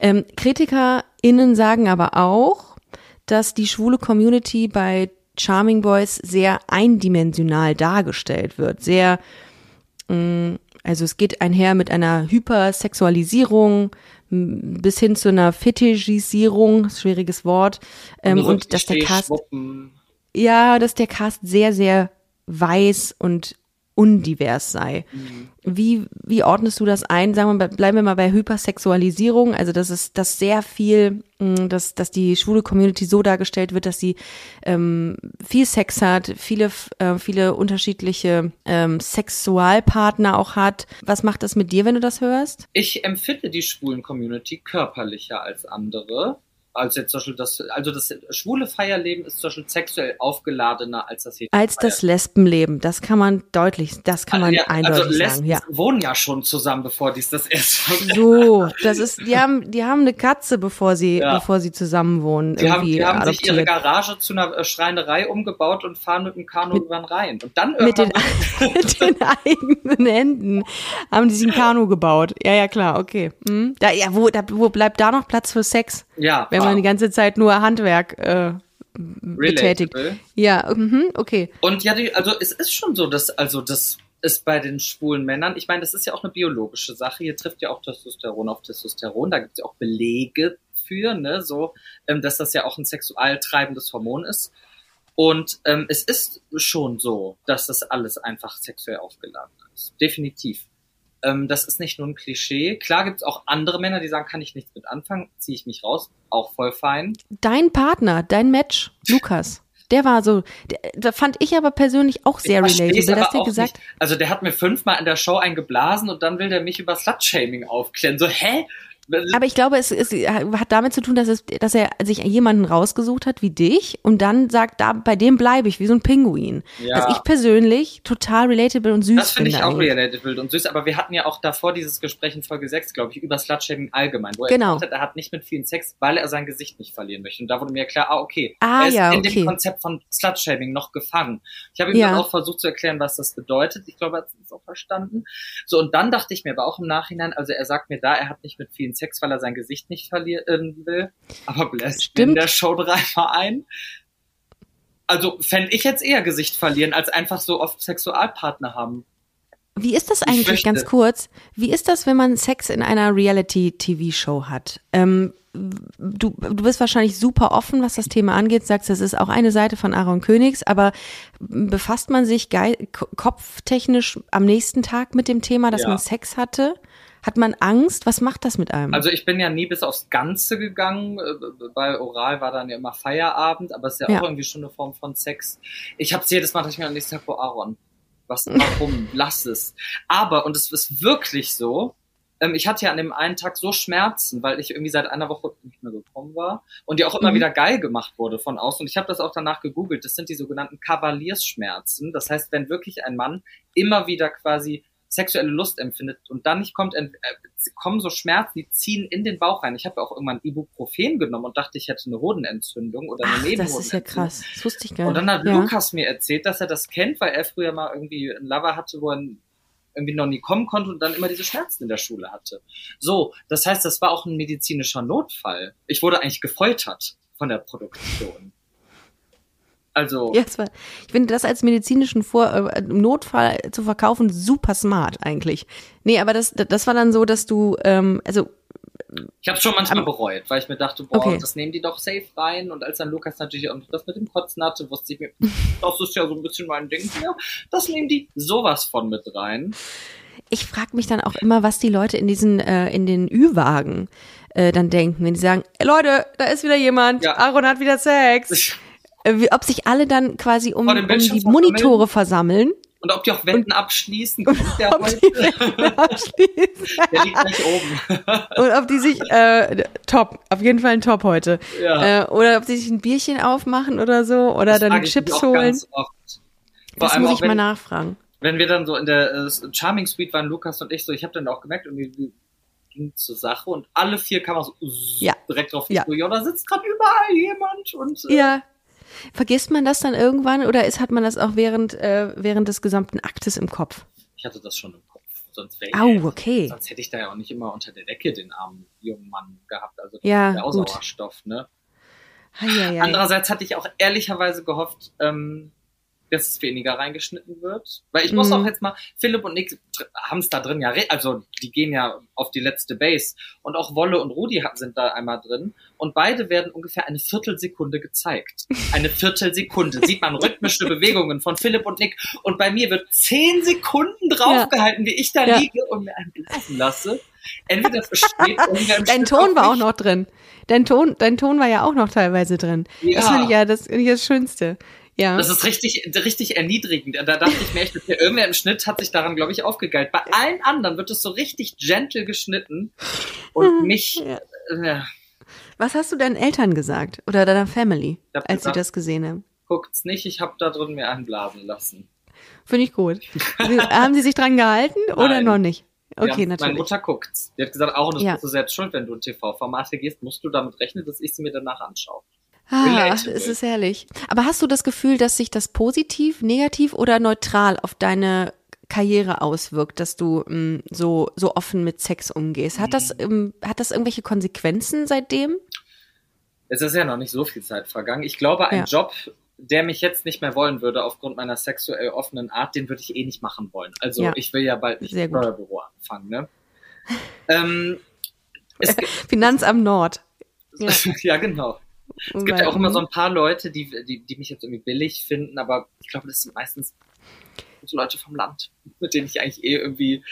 Ähm, KritikerInnen sagen aber auch, dass die schwule Community bei Charming Boys sehr eindimensional dargestellt wird. Sehr, mh, also es geht einher mit einer Hypersexualisierung bis hin zu einer Fetischisierung, schwieriges Wort, ähm, Also und dass der Cast ja, dass der Cast sehr, sehr weiß und undivers sei. Wie, wie ordnest du das ein? Sagen wir bleiben wir mal bei Hypersexualisierung, also dass es, dass sehr viel, mh, dass, dass die schwule Community so dargestellt wird, dass sie ähm, viel Sex hat, viele, äh, viele unterschiedliche ähm, Sexualpartner auch hat. Was macht das mit dir, wenn du das hörst? Ich empfinde die schwulen Community körperlicher als andere. Als jetzt zum Beispiel das, also das schwule Feierleben ist zum Beispiel sexuell aufgeladener als das Als das Lesbenleben, das kann man deutlich, das kann man ja, eindeutig also Lesben sagen, ja. wohnen ja schon zusammen, bevor die es das erste Mal So, das ist, die haben, die haben eine Katze, bevor sie, Ja. bevor sie zusammen wohnen, Die haben, die haben sich ihre. Garage zu einer äh, Schreinerei umgebaut und fahren mit dem Kanu über den Rhein. Und dann Mit den, mit den eigenen Händen haben die sich ein Kanu gebaut. Ja, ja, klar, okay. Hm. Da, ja, wo, da, wo bleibt da noch Platz für Sex? ja, Wenn man die ganze Zeit nur Handwerk äh, betätigt. Ja, mhm, okay. Und ja, die, also es ist schon so, dass, also das ist bei den schwulen Männern, ich meine, das ist ja auch eine biologische Sache. Hier trifft ja auch Testosteron auf Testosteron. Da gibt es ja auch Belege für, ne, so, ähm, dass das ja auch ein sexual treibendes Hormon ist. Und ähm, es ist schon so, dass das alles einfach sexuell aufgeladen ist. Definitiv. Ähm, das ist nicht nur ein Klischee. Klar gibt es auch andere Männer, die sagen, kann ich nichts mit anfangen, ziehe ich mich raus, auch voll fein. Dein Partner, dein Match, Lukas, der war so, da fand ich aber persönlich auch sehr relatable, dass der gesagt, nicht. Also der hat mir fünfmal in der Show eingeblasen und dann will der mich über Slut-Shaming aufklären. So, hä? Aber ich glaube, es, es hat damit zu tun, dass, es, dass er sich jemanden rausgesucht hat wie dich und dann sagt, da bei dem bleibe ich, wie so ein Pinguin. Ja. Was ich persönlich total relatable und süß Das finde ich auch relatable und süß, aber wir hatten ja auch davor dieses Gespräch in Folge 6, glaube ich, über Slutshaming allgemein, wo er Genau. gesagt hat, er hat nicht mit vielen Sex, weil er sein Gesicht nicht verlieren möchte. Und da wurde mir klar, ah, okay, Ah, er ist ja, in okay. dem Konzept von Slutshaming noch gefangen. Ich habe ihm Ja. dann auch versucht zu erklären, was das bedeutet. Ich glaube, er hat es auch verstanden. So, und dann dachte ich mir aber auch im Nachhinein, also er sagt mir da, er hat nicht mit vielen Sex, weil er sein Gesicht nicht verlieren will, aber bläst in Stimmt. der Show dreimal ein. Also fände ich jetzt eher Gesicht verlieren, als einfach so oft Sexualpartner haben. Wie ist das eigentlich ganz kurz? Wie ist das, wenn man Sex in einer Reality-TV-Show hat? Ähm, du, du bist wahrscheinlich super offen, was das Thema angeht, sagst, das ist auch eine Seite von Aaron Königs, aber befasst man sich kopftechnisch am nächsten Tag mit dem Thema, dass Ja. man Sex hatte? Hat man Angst? Was macht das mit einem? Also ich bin ja nie bis aufs Ganze gegangen. Äh, Bei Oral war dann ja immer Feierabend, aber es ist ja, Ja. auch irgendwie schon eine Form von Sex. Ich habe jedes Mal, dass ich mir am nächsten Tag, boah, Aaron, was, warum, lass es. Aber, und es ist wirklich so, ähm, ich hatte ja an dem einen Tag so Schmerzen, weil ich irgendwie seit einer Woche nicht mehr gekommen war und die auch immer Mhm. wieder geil gemacht wurde von außen. Und ich habe das auch danach gegoogelt. Das sind die sogenannten Kavaliersschmerzen. Das heißt, wenn wirklich ein Mann immer wieder quasi sexuelle Lust empfindet und dann nicht kommt, äh, kommen so Schmerzen, die ziehen in den Bauch rein. Ich habe ja auch irgendwann Ibuprofen genommen und dachte, ich hätte eine Hodenentzündung oder eine Ach, das Nebenhodenentzündung. ist ja krass. Das wusste ich gar Und nicht. dann hat ja. Lukas mir erzählt, dass er das kennt, weil er früher mal irgendwie einen Lover hatte, wo er irgendwie noch nie kommen konnte und dann immer diese Schmerzen in der Schule hatte. So, das heißt, das war auch ein medizinischer Notfall. Ich wurde eigentlich gefoltert von der Produktion. Also, Ja, es war, ich finde das als medizinischen Vor äh, Notfall zu verkaufen super smart eigentlich. Nee, aber das, das war dann so, dass du, ähm, also ich habe schon manchmal bereut, weil ich mir dachte, boah, Okay. das nehmen die doch safe rein. Und als dann Lukas natürlich auch noch das mit dem Kotzen hatte, wusste ich mir, das ist ja so ein bisschen mein Ding hier. Das nehmen die sowas von mit rein. ich frage mich dann auch immer, was die Leute in diesen, äh, in den Ü-Wagen äh, dann denken, wenn die sagen, "Ey, Leute, da ist wieder jemand, Ja. Aaron hat wieder Sex. Äh, ob sich alle dann quasi um, um die? Monitore versammeln. Und ob die auch Wetten abschließen, kommt der Ob heute. die Wetten abschließen. Der liegt gleich oben. Und ob die sich, äh, top, auf jeden Fall ein Top heute. Ja. Äh, oder ob sie sich ein Bierchen aufmachen oder so oder Das dann Chips holen. Das muss ich mal wenn, nachfragen. wenn wir dann so in der äh, Charming Suite waren, Lukas und ich so, ich habe dann auch gemerkt, irgendwie wir ging zur Sache und alle vier Kameras so, Ja. direkt drauf. Ja. So, ja, da sitzt gerade überall jemand und äh, Ja. Vergisst man das dann irgendwann oder ist, hat man das auch während, äh, während des gesamten Aktes im Kopf? ich hatte das schon im Kopf. Sonst wäre Au, okay. sonst hätte ich da ja auch nicht immer unter der Decke den armen jungen Mann gehabt. Also Ja, der gut. Sauerstoff, ne? Eieiei. Andererseits hatte ich auch ehrlicherweise gehofft, ähm, dass es weniger reingeschnitten wird. Weil ich muss Mhm. auch jetzt mal, Philipp und Nick haben es da drin ja, also die gehen ja auf die letzte Base. Und auch Wolle und Rudi sind da einmal drin. Und beide werden ungefähr eine Viertelsekunde gezeigt. Eine Viertelsekunde. Sieht man rhythmische Bewegungen von Philipp und Nick. Und bei mir wird zehn Sekunden draufgehalten, wie ich da Ja. liege und mir einen blasen lasse. Entweder versteht Dein Ton war auch noch drin. Dein Ton, dein Ton war ja auch noch teilweise drin. Das Ja. finde ich ja das, das Schönste. Ja. Das ist richtig, richtig erniedrigend. Da dachte ich mir echt, irgendwer im Schnitt hat sich daran, glaube ich, aufgegeilt. Bei allen anderen wird es so richtig gentle geschnitten. Und mich, Ja. äh, Was hast du deinen Eltern gesagt? Oder deiner Family, als sie gesagt- das gesehen haben? guckt's nicht, ich habe da drin mir einblasen lassen. Finde ich gut. Sie, haben sie sich dran gehalten oder Nein. noch nicht? Okay, ja, Meine natürlich. Mutter guckt's. Die hat gesagt, auch, das Ja. bist du selbst schuld, wenn du in TV-Formate gehst, musst du damit rechnen, dass ich sie mir danach anschaue. Ah, es ist herrlich. Aber hast du das Gefühl, dass sich das positiv, negativ oder neutral auf deine Karriere auswirkt, dass du mh, so so offen mit Sex umgehst? Hat das ähm, hat das irgendwelche Konsequenzen seitdem? es ist ja noch nicht so viel Zeit vergangen. Ich glaube, ein Ja. Job, der mich jetzt nicht mehr wollen würde, aufgrund meiner sexuell offenen Art, den würde ich eh nicht machen wollen. Also Ja. ich will ja bald nicht im. Steuerbüro anfangen, ne? ähm, Finanzamt Nord. Ja, ja, genau. Es gibt ja auch immer so ein paar Leute, die, die, die mich jetzt irgendwie billig finden, aber ich glaube, das sind meistens so Leute vom Land, mit denen ich eigentlich eh irgendwie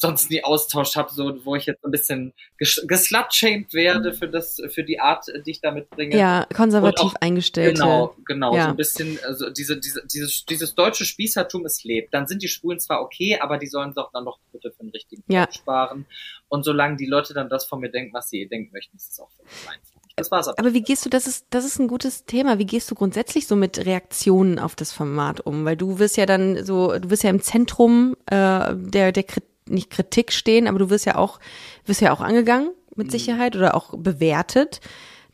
sonst nie austauscht habe, so wo ich jetzt ein bisschen ges geslutshamed werde für das, für die Art, die ich da mitbringe. ja, konservativ auch- eingestellte. Genau, genau, Ja. so ein bisschen, also diese, diese, dieses, dieses deutsche Spießertum, es lebt. Dann sind die Schwulen zwar okay, aber die sollen doch dann doch bitte für den richtigen Ja. Sparen. Und solange die Leute dann das von mir denken, was sie denken möchten, ist es auch für mich meins. Das war's aber. Aber wie gehst du, das ist, das ist ein gutes Thema. Wie gehst du grundsätzlich so mit Reaktionen auf das Format um? Weil du wirst ja dann so, du wirst ja im Zentrum äh, der, der Krit nicht Kritik stehen, aber du wirst ja auch, wirst ja auch angegangen mit Sicherheit oder auch bewertet.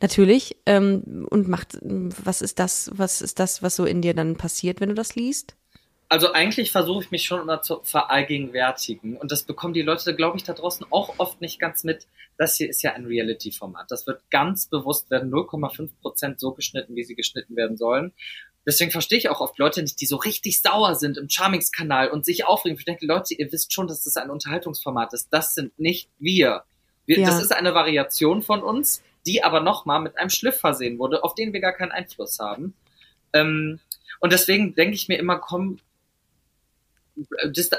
Natürlich. Ähm, und macht, was ist das, was ist das, was so in dir dann passiert, wenn du das liest? Also eigentlich versuche ich mich schon immer zu verallgegenwärtigen. Und das bekommen die Leute, glaube ich, da draußen auch oft nicht ganz mit. Das hier ist ja ein Reality-Format. Das wird ganz bewusst werden 0,5 Prozent so geschnitten, wie sie geschnitten werden sollen. Deswegen verstehe ich auch oft Leute nicht, die so richtig sauer sind im Charmings-Kanal und sich aufregen. Ich denke, Leute, ihr wisst schon, dass das ein Unterhaltungsformat ist. Das sind nicht wir. wir Ja. Das ist eine Variation von uns, die aber nochmal mit einem Schliff versehen wurde, auf den wir gar keinen Einfluss haben. Ähm, und deswegen denke ich mir immer, komm,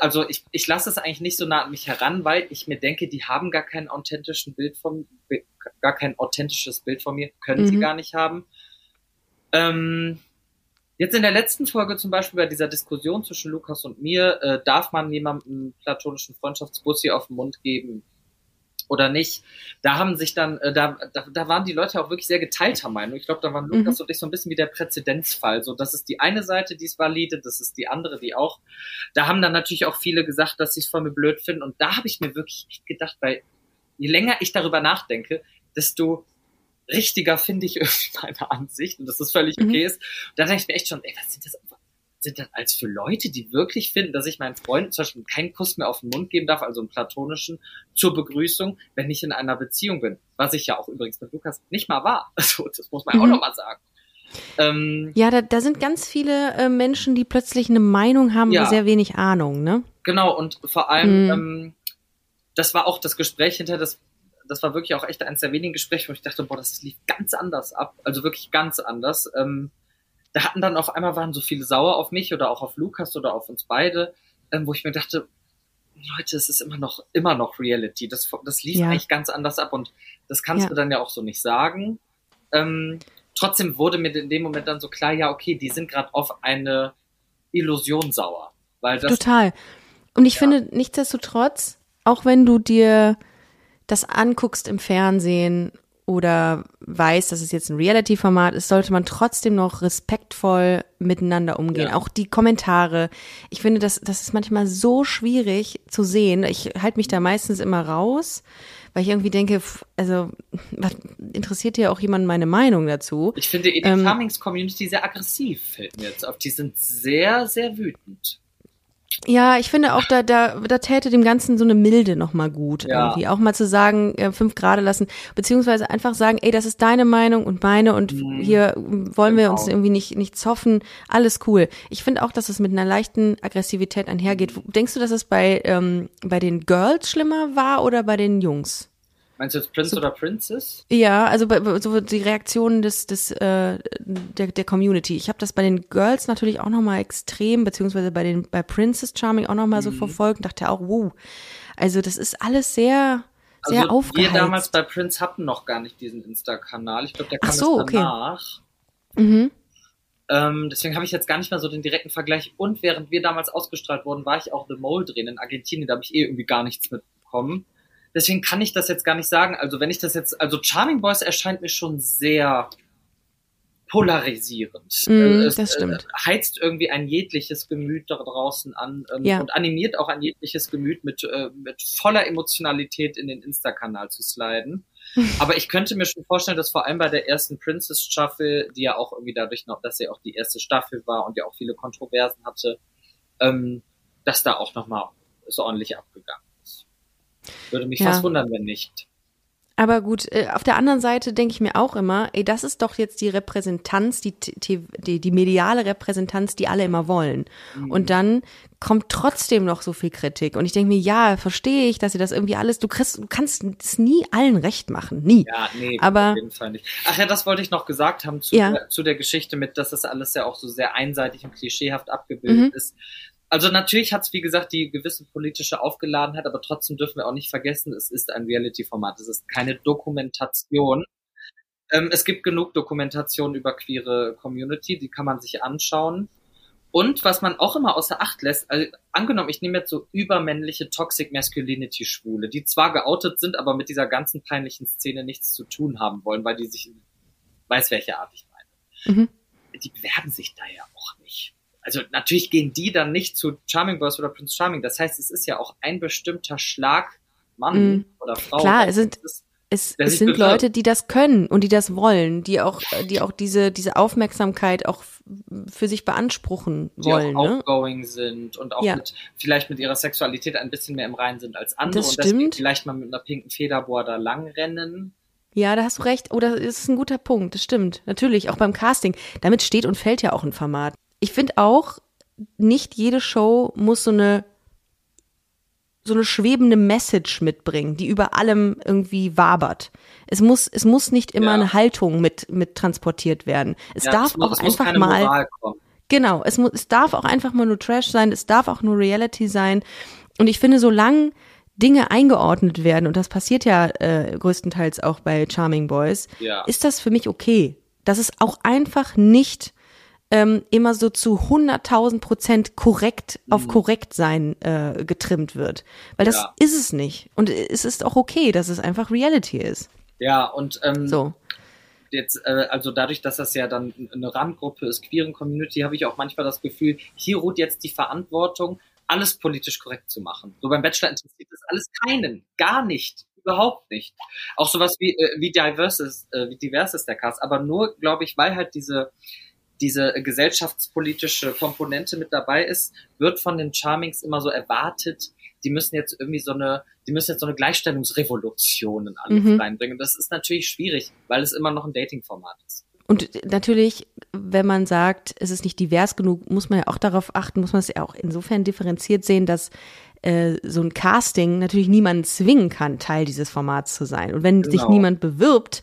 also ich, ich lasse es eigentlich nicht so nah an mich heran, weil ich mir denke, die haben gar keinen authentischen Bild von, gar kein authentisches Bild von mir, können sie Mhm. gar nicht haben. Ähm, jetzt in der letzten Folge zum Beispiel bei dieser Diskussion zwischen Lukas und mir, äh, darf man jemandem platonischen Freundschaftsbussi auf den Mund geben oder nicht? Da haben sich dann, äh, da, da, da waren die Leute auch wirklich sehr geteilter Meinung. Ich glaube, da waren Lukas und ich so ein bisschen wie der Präzedenzfall. So, das ist die eine Seite, die es valide, das ist die andere, die auch. Da haben dann natürlich auch viele gesagt, dass sie es von mir blöd finden. Und da habe ich mir wirklich echt gedacht, weil je länger ich darüber nachdenke, desto richtiger finde ich irgendwie meine Ansicht und dass das völlig Mhm. okay ist. Und da denke ich mir echt schon, ey, was sind das, sind das als für Leute, die wirklich finden, dass ich meinen Freunden zum Beispiel keinen Kuss mehr auf den Mund geben darf, also einen platonischen, zur Begrüßung, wenn ich in einer Beziehung bin. Was ich ja auch übrigens mit Lukas nicht mal war. Also, das muss man ja auch Mhm. noch mal sagen. Ähm, Ja, da, da sind ganz viele äh, Menschen, die plötzlich eine Meinung haben, Ja. aber sehr wenig Ahnung, ne? Genau, und vor allem, Mhm. ähm, das war auch das Gespräch hinter das, das war wirklich auch echt eines der wenigen Gespräche, wo ich dachte, boah, das lief ganz anders ab. Also wirklich ganz anders. Ähm, da hatten dann auf einmal waren so viele sauer auf mich oder auch auf Lukas oder auf uns beide, ähm, wo ich mir dachte, Leute, es ist immer noch, immer noch Reality. Das, das lief Ja. eigentlich ganz anders ab und das kannst Ja. du dann ja auch so nicht sagen. Ähm, trotzdem wurde mir in dem Moment dann so klar, ja, okay, die sind gerade auf eine Illusion sauer. Weil das Total. Und ich finde, nichtsdestotrotz, auch wenn du dir das anguckst im Fernsehen oder weißt, dass es jetzt ein Reality-Format ist, sollte man trotzdem noch respektvoll miteinander umgehen. Ja. Auch die Kommentare. Ich finde, das, das ist manchmal so schwierig zu sehen. Ich halte mich da meistens immer raus, weil ich irgendwie denke, also was, interessiert dir auch jemand meine Meinung dazu? Ich finde eh die Ähm, Farmings Community sehr aggressiv, fällt mir jetzt auf. Die sind sehr, sehr wütend. Ja, ich finde auch, da, da, da täte dem Ganzen so eine Milde nochmal gut. Ja. Irgendwie. Auch mal zu sagen, äh, fünf Grade lassen, beziehungsweise einfach sagen, ey, das ist deine Meinung und meine und Mhm. hier wollen wir Genau. uns irgendwie nicht, nicht zoffen. Alles cool. Ich finde auch, dass es mit einer leichten Aggressivität einhergeht. Denkst du, dass es bei, ähm, bei den Girls schlimmer war oder bei den Jungs? Meinst du jetzt Prince oder Princess? Ja, also so die Reaktionen des, des äh, der, der Community. Ich habe das bei den Girls natürlich auch nochmal extrem, beziehungsweise bei den bei Princess Charming auch nochmal so Mhm. verfolgt und dachte auch, wow. Also das ist alles sehr, sehr also aufgeheizt. wir damals bei Prince hatten noch gar nicht diesen Insta-Kanal. Ich glaube, der Ach kam so, erst okay. danach. mhm. Ähm, deswegen habe ich jetzt gar nicht mehr so den direkten Vergleich. Und während wir damals ausgestrahlt wurden, war ich auch The Mole drehen in Argentinien. Da habe ich eh irgendwie gar nichts mitbekommen. Deswegen kann ich das jetzt gar nicht sagen. Also wenn ich das jetzt, also Charming Boys erscheint mir schon sehr polarisierend. Mm, es, das stimmt. Äh, heizt irgendwie ein jegliches Gemüt da draußen an ähm, Ja. und animiert auch ein jegliches Gemüt mit, äh, mit voller Emotionalität in den Insta-Kanal zu sliden. Aber ich könnte mir schon vorstellen, dass vor allem bei der ersten Princess Staffel, die ja auch irgendwie dadurch noch, dass sie auch die erste Staffel war und ja auch viele Kontroversen hatte, ähm, dass da auch nochmal so ordentlich abgegangen ist. Würde mich Ja. fast wundern, wenn nicht. Aber gut, äh, auf der anderen Seite denke ich mir auch immer, ey, das ist doch jetzt die Repräsentanz, die, die, die, mediale Repräsentanz, die alle immer wollen. Mhm. Und dann kommt trotzdem noch so viel Kritik. Und ich denke mir, ja, verstehe ich, dass ihr das irgendwie alles, du kriegst, du kannst es nie allen recht machen. Nie. Ja, nee, Aber- auf jeden Fall nicht. Ach ja, das wollte ich noch gesagt haben zu, Ja. der, zu der Geschichte mit, dass das alles ja auch so sehr einseitig und klischeehaft abgebildet Mhm. ist. Also natürlich hat es, wie gesagt, die gewisse politische Aufgeladenheit, aber trotzdem dürfen wir auch nicht vergessen, es ist ein Reality-Format. Es ist keine Dokumentation. Ähm, es gibt genug Dokumentationen über queere Community, die kann man sich anschauen. Und was man auch immer außer Acht lässt, also angenommen, ich nehme jetzt so übermännliche Toxic Masculinity Schwule, die zwar geoutet sind, aber mit dieser ganzen peinlichen Szene nichts zu tun haben wollen, weil die sich, weiß welche Art ich meine. Mhm. Die bewerben sich da ja auch nicht. Also natürlich gehen die dann nicht zu Charming Boys oder Prince Charming. Das heißt, es ist ja auch ein bestimmter Schlag Mann Mhm. oder Frau. Klar, es sind- Das ist- Es, es sind. Leute, die das können und die das wollen, die auch, die auch diese, diese Aufmerksamkeit auch für sich beanspruchen die wollen. auch Ne? outgoing sind und auch Ja. mit, vielleicht mit ihrer Sexualität ein bisschen mehr im Reinen sind als andere Das und stimmt. vielleicht mal mit einer pinken Federbohr da langrennen. Ja, da hast du recht. Oder es ist ein guter Punkt. Das stimmt. Natürlich, auch beim Casting. Damit steht und fällt ja auch ein Format. Ich finde auch, nicht jede Show muss so eine so eine schwebende Message mitbringen, die über allem irgendwie wabert. Es muss, es muss nicht immer Ja. eine Haltung mit, mit transportiert werden. Es Ja, darf es muss, auch einfach mal. Genau, es, muss, es darf auch einfach mal nur Trash sein, es darf auch nur Reality sein. Und ich finde, solange Dinge eingeordnet werden, und das passiert ja äh, größtenteils auch bei Charming Boys, Ja. ist das für mich okay. Dass es auch einfach nicht ähm, immer so zu 100.000 Prozent korrekt auf korrekt sein äh, getrimmt wird. Weil das Mhm. Ja. ist es nicht. Und es ist auch okay, dass es einfach Reality ist. Ja, und ähm, So. jetzt, äh, also dadurch, dass das ja dann eine Randgruppe ist, queeren Community, habe ich auch manchmal das Gefühl, hier ruht jetzt die Verantwortung, alles politisch korrekt zu machen. So beim Bachelor interessiert das alles keinen, gar nicht, überhaupt nicht. Auch sowas wie äh, wie diverse ist, äh, wie divers ist der Cast, aber nur, glaube ich, weil halt diese diese gesellschaftspolitische Komponente mit dabei ist, wird von den Charmings immer so erwartet, die müssen jetzt irgendwie so eine, die müssen jetzt so eine Gleichstellungsrevolution in alles Mhm. reinbringen. Das ist natürlich schwierig, weil es immer noch ein Dating-Format ist. Und natürlich, wenn man sagt, es ist nicht divers genug, muss man ja auch darauf achten, muss man es ja auch insofern differenziert sehen, dass äh, so ein Casting natürlich niemanden zwingen kann, Teil dieses Formats zu sein. Und wenn sich Genau. niemand bewirbt,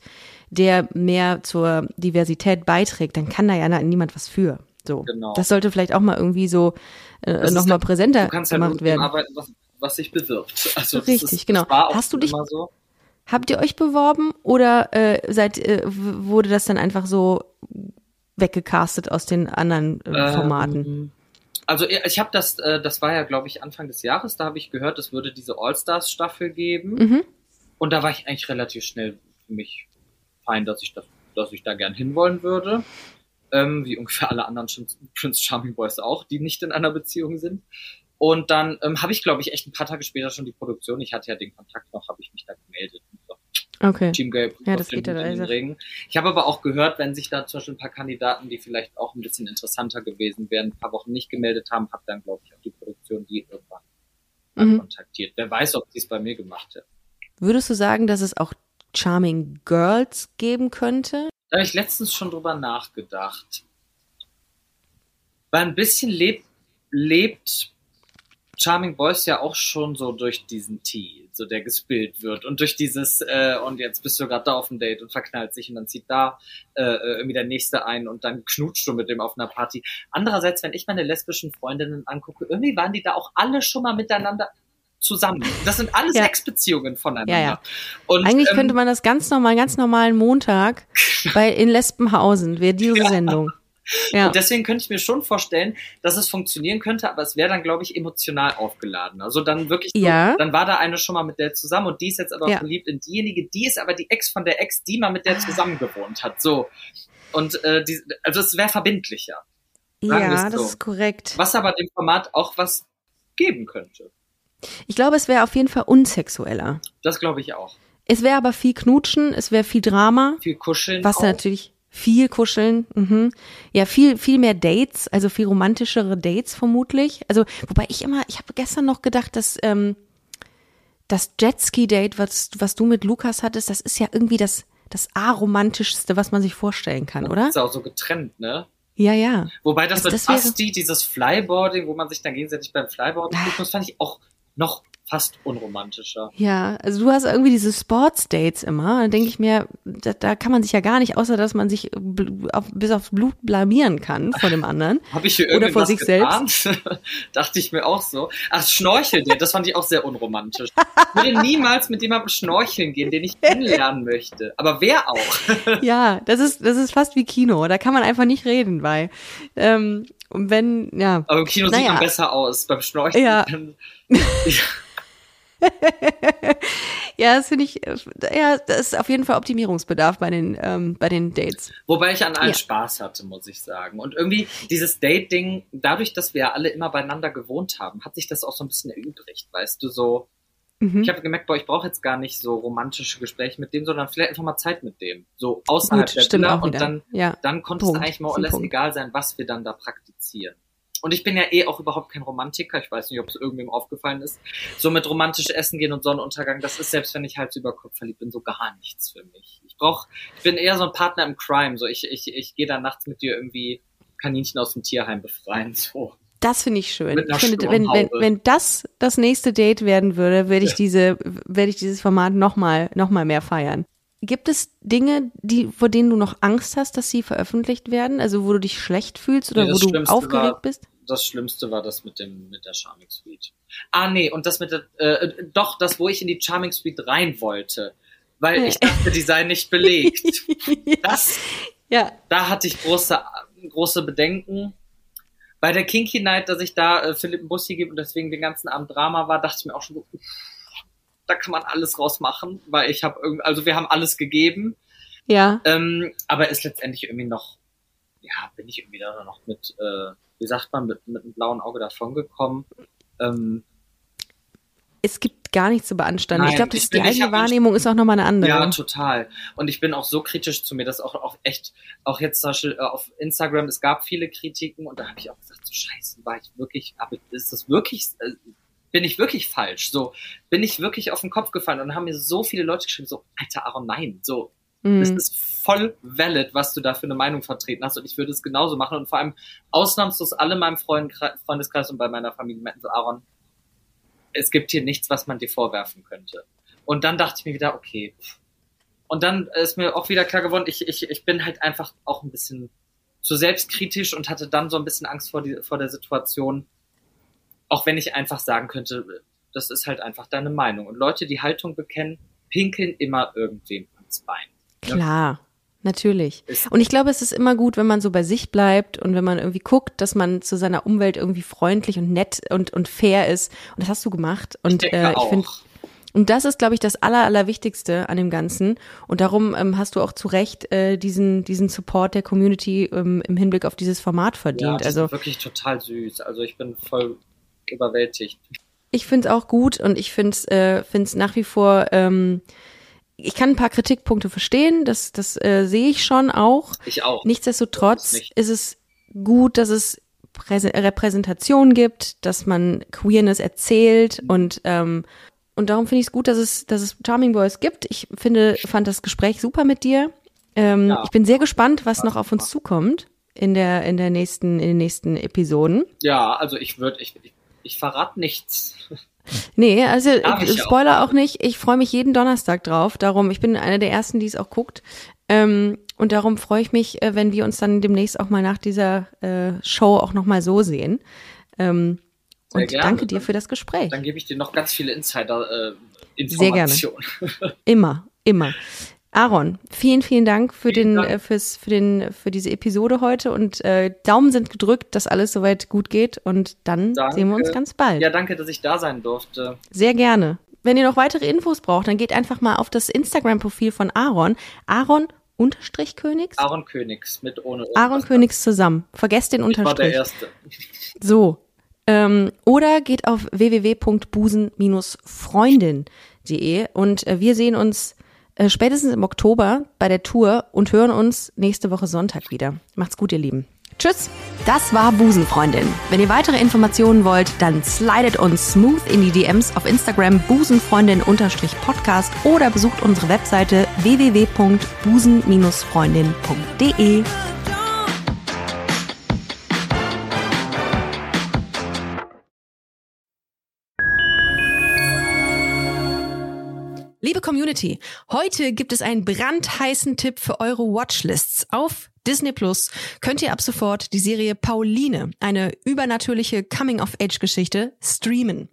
der mehr zur Diversität beiträgt, dann kann da ja niemand was für. So. Genau. Das sollte vielleicht auch mal irgendwie so äh, nochmal präsenter Du kannst halt gemacht werden. arbeiten, was, was sich bewirbt. Also Richtig, ist, genau. Hast du dich- so. Habt ihr euch beworben oder äh, seid, äh, wurde das dann einfach so weggecastet aus den anderen äh, Formaten? Ähm, Also ich ich habe das, äh, das war ja, glaube ich, Anfang des Jahres, da habe ich gehört, es würde diese All-Stars-Staffel geben. Mhm. Und da war ich eigentlich relativ schnell für mich fein, dass ich das, dass ich da gern hinwollen würde. Ähm, wie ungefähr alle anderen Prince- Charming Boys auch, die nicht in einer Beziehung sind. Und dann ähm, habe ich, glaube ich, echt ein paar Tage später schon die Produktion. Ich hatte ja den Kontakt noch, habe ich mich da gemeldet. Okay. Team Gelb Ja, das geht ja den leiser. Regen. Ich habe aber auch gehört, wenn sich da zum Beispiel ein paar Kandidaten, die vielleicht auch ein bisschen interessanter gewesen wären, ein paar Wochen nicht gemeldet haben, habe dann, glaube ich, auch die Produktion die irgendwann Mhm. kontaktiert. Wer weiß, ob sie es bei mir gemacht hätte. Würdest du sagen, dass es auch Charming Girls geben könnte? Da habe ich letztens schon drüber nachgedacht. Weil ein bisschen lebt, lebt Charming Boys ja auch schon so durch diesen Tee, so der gespillt wird und durch dieses äh, und jetzt bist du gerade da auf dem Date und verknallt sich und dann zieht da äh, äh, irgendwie der nächste ein und dann knutscht du mit dem auf einer Party. Andererseits, wenn ich meine lesbischen Freundinnen angucke, irgendwie waren die da auch alle schon mal miteinander zusammen. Das sind alles Ja. Ex-Beziehungen voneinander. Ja, ja. Und, Eigentlich ähm, könnte man das ganz normal, ganz normalen Montag bei in Lesbenhausen wäre diese Sendung. Ja. Und deswegen könnte ich mir schon vorstellen, dass es funktionieren könnte, aber es wäre dann, glaube ich, emotional aufgeladen. Also dann wirklich, so, Ja. dann war da eine schon mal mit der zusammen und die ist jetzt aber Ja. verliebt in diejenige, die ist aber die Ex von der Ex, die mal mit der zusammen gewohnt hat. So. Und äh, die, also es wäre verbindlicher. ja, es das so. ist korrekt. Was aber dem Format auch was geben könnte. Ich glaube, es wäre auf jeden Fall unsexueller. Das glaube ich auch. Es wäre aber viel Knutschen, es wäre viel Drama, Viel kuscheln. was auch. natürlich viel kuscheln, mhm. ja viel viel mehr Dates, also viel romantischere Dates vermutlich. Also wobei ich immer, ich habe gestern noch gedacht, dass ähm, das Jetski-Date, was, was du mit Lukas hattest, das ist ja irgendwie das, das aromantischste, was man sich vorstellen kann, oder? Ist auch so getrennt, ne? Ja, ja. Wobei das Also mit das Basti, dieses Flyboarding, wo man sich dann gegenseitig beim Flyboarding guckt, das fand ich auch noch fast unromantischer. Ja, also du hast irgendwie diese Sports-Dates immer. Da denke ich mir, da, da kann man sich ja gar nicht, außer dass man sich auf, bis aufs Blut blamieren kann von dem anderen. Habe ich hier Oder vor sich getan? Dachte ich mir auch so. Ach, Schnorcheln, das fand ich auch sehr unromantisch. Ich würde niemals mit jemandem schnorcheln gehen, den ich kennenlernen möchte. Aber wer auch? Ja, das ist, das ist fast wie Kino. Da kann man einfach nicht reden, weil, ähm, und wenn, ja. Aber im Kino sieht Naja. man besser aus. Beim Schnorcheln. Ja. Ja, das finde ich, ja, das ist auf jeden Fall Optimierungsbedarf bei den, ähm, bei den Dates. Wobei ich an allen Ja. Spaß hatte, muss ich sagen. Und irgendwie dieses Date-Ding, dadurch, dass wir alle immer beieinander gewohnt haben, hat sich das auch so ein bisschen erübrigt, weißt du, so. Mhm. Ich habe gemerkt, boah, ich brauche jetzt gar nicht so romantische Gespräche mit dem, sondern vielleicht einfach mal Zeit mit dem. So außerhalb Gut, der Villa und wieder. dann, Ja. dann konnte es eigentlich less Punkt. egal sein, was wir dann da praktizieren. Und ich bin ja eh auch überhaupt kein Romantiker. Ich weiß nicht, ob es irgendwem aufgefallen ist. So mit romantisch Essen gehen und Sonnenuntergang, das ist selbst wenn ich Hals über Kopf verliebt bin, so gar nichts für mich. Ich brauch, ich bin eher so ein Partner im Crime. So ich, ich, ich gehe da nachts mit dir irgendwie Kaninchen aus dem Tierheim befreien. So. Das finde ich schön. Ich finde, wenn, wenn, wenn das das nächste Date werden würde, würde ich diese, werde ich dieses Format noch mal, noch mal mehr feiern. Gibt es Dinge, die, vor denen du noch Angst hast, dass sie veröffentlicht werden? Also wo du dich schlecht fühlst oder Nee, wo du Schlimmste aufgeregt war- bist? Das Schlimmste war das mit dem mit der Charming Suite. Ah nee, und das mit der äh, doch das, wo ich in die Charming Suite rein wollte, weil ich dachte, die sei nicht belegt. Das Ja. da hatte ich große, große Bedenken. Bei der Kinky Night, dass ich da äh, Philipp Bussi gebe und deswegen den ganzen Abend Drama war, dachte ich mir auch schon so, da kann man alles rausmachen, weil ich habe irgendwie, also wir haben alles gegeben, Ja. ähm, aber ist letztendlich irgendwie noch, ja, bin ich irgendwie da noch mit, äh, wie sagt man, mit, mit einem blauen Auge davongekommen. Ähm, Es gibt gar nichts zu beanstanden. ich Nein, glaube, ich ist die eigene Wahrnehmung ist auch nochmal eine andere. Ja, total. Und ich bin auch so kritisch zu mir, dass auch, auch echt, auch jetzt zum Beispiel äh, auf Instagram, es gab viele Kritiken und da habe ich auch gesagt, so scheiße, war ich wirklich, aber ist das wirklich, äh, bin ich wirklich falsch? So, bin ich wirklich auf den Kopf gefallen und dann haben mir so viele Leute geschrieben, so, alter Aaron, nein, so, das Mhm. ist voll valid, was du da für eine Meinung vertreten hast und ich würde es genauso machen und vor allem ausnahmslos alle in meinem Freund Freundeskreis und bei meiner Familie meinten so, Aaron, es gibt hier nichts, was man dir vorwerfen könnte. Und dann dachte ich mir wieder, okay. Und dann ist mir auch wieder klar geworden, ich, ich, ich bin halt einfach auch ein bisschen zu selbstkritisch und hatte dann so ein bisschen Angst vor, die, vor der Situation. Auch wenn ich einfach sagen könnte, das ist halt einfach deine Meinung. Und Leute, die Haltung bekennen, pinkeln immer irgendwem ans Bein. Klar, natürlich. Ist- Und ich glaube, es ist immer gut, wenn man so bei sich bleibt und wenn man irgendwie guckt, dass man zu seiner Umwelt irgendwie freundlich und nett und, und fair ist. Und das hast du gemacht. Und denke äh, ich finde, und das ist, glaube ich, das Aller, Allerwichtigste an dem Ganzen. Und darum ähm, hast du auch zu Recht äh, diesen, diesen Support der Community ähm, im Hinblick auf dieses Format Ja, verdient. die also sind wirklich total süß. Also ich bin voll überwältigt. Ich finde es auch gut und ich finde es äh, find's nach wie vor, ähm, ich kann ein paar Kritikpunkte verstehen, das, das äh, sehe ich schon auch. Ich auch. Nichtsdestotrotz nicht. ist es gut, dass es Präse Repräsentation gibt, dass man Queerness erzählt und ähm, und darum finde ich es gut, dass es, dass es Charming Boys gibt. Ich finde, fand das Gespräch super mit dir. Ähm, Ja. Ich bin sehr gespannt, was noch auf uns zukommt in der in der nächsten in den nächsten Episoden. Ja, also ich würde, ich, ich, ich verrate nichts. Nee, also äh, ich auch. Spoiler auch nicht. Ich freue mich jeden Donnerstag drauf. Darum, ich bin eine der ersten, die es auch guckt. Ähm, und darum freue ich mich, äh, wenn wir uns dann demnächst auch mal nach dieser äh, Show auch noch mal so sehen. Ähm, und gerne. danke dir für das Gespräch. Dann gebe ich dir noch ganz viele Insider äh, Sehr gerne. Immer, immer. Aaron, vielen, vielen Dank für Vielen den, Dank. äh, fürs, für den, für diese Episode heute und äh, Daumen sind gedrückt, dass alles soweit gut geht und dann Danke. sehen wir uns ganz bald. Ja, danke, dass ich da sein durfte. Sehr gerne. Wenn ihr noch weitere Infos braucht, dann geht einfach mal auf das Instagram-Profil von Aaron. Aaron unterstrich Königs? Aaron Königs mit ohne irgendwas. Aaron Königs zusammen. Vergesst den Ich war der Unterstrich. Erste. So. Ähm, oder geht auf www.busen-freundin.de und äh, wir sehen uns äh, spätestens im Oktober bei der Tour und hören uns nächste Woche Sonntag wieder. Macht's gut, ihr Lieben. Tschüss. Das war Busenfreundin. Wenn ihr weitere Informationen wollt, dann slidet uns smooth in die DMs auf Instagram busenfreundin-podcast oder besucht unsere Webseite www.busen-freundin.de. Community, heute gibt es einen brandheißen Tipp für eure Watchlists. Auf Disney Plus könnt ihr ab sofort die Serie Pauline, eine übernatürliche Coming-of-Age-Geschichte, streamen.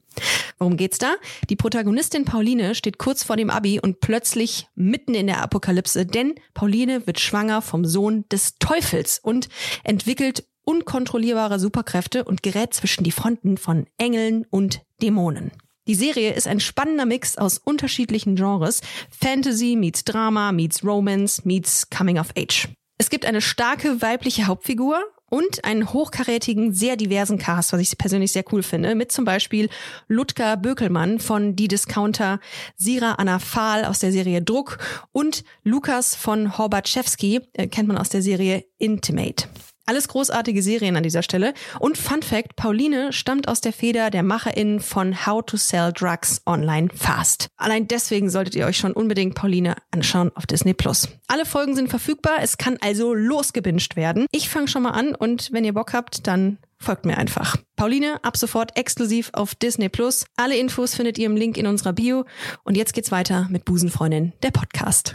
Worum geht's da? Die Protagonistin Pauline steht kurz vor dem Abi und plötzlich mitten in der Apokalypse, denn Pauline wird schwanger vom Sohn des Teufels und entwickelt unkontrollierbare Superkräfte und gerät zwischen die Fronten von Engeln und Dämonen. Die Serie ist ein spannender Mix aus unterschiedlichen Genres. Fantasy meets Drama meets Romance meets Coming of Age. Es gibt eine starke weibliche Hauptfigur und einen hochkarätigen, sehr diversen Cast, was ich persönlich sehr cool finde, mit zum Beispiel Ludger Bökelmann von Die Discounter, Sira Anna Fahl aus der Serie Druck und Lukas von Horbatschewski, äh, kennt man aus der Serie Intimate. Alles großartige Serien an dieser Stelle. Und Fun Fact, Pauline stammt aus der Feder der MacherInnen von How to Sell Drugs Online Fast. Allein deswegen solltet ihr euch schon unbedingt Pauline anschauen auf Disney Plus. Alle Folgen sind verfügbar, es kann also losgebinged werden. Ich fange schon mal an und wenn ihr Bock habt, dann folgt mir einfach. Pauline, ab sofort exklusiv auf Disney Plus. Alle Infos findet ihr im Link in unserer Bio. Und jetzt geht's weiter mit Busenfreundin, der Podcast.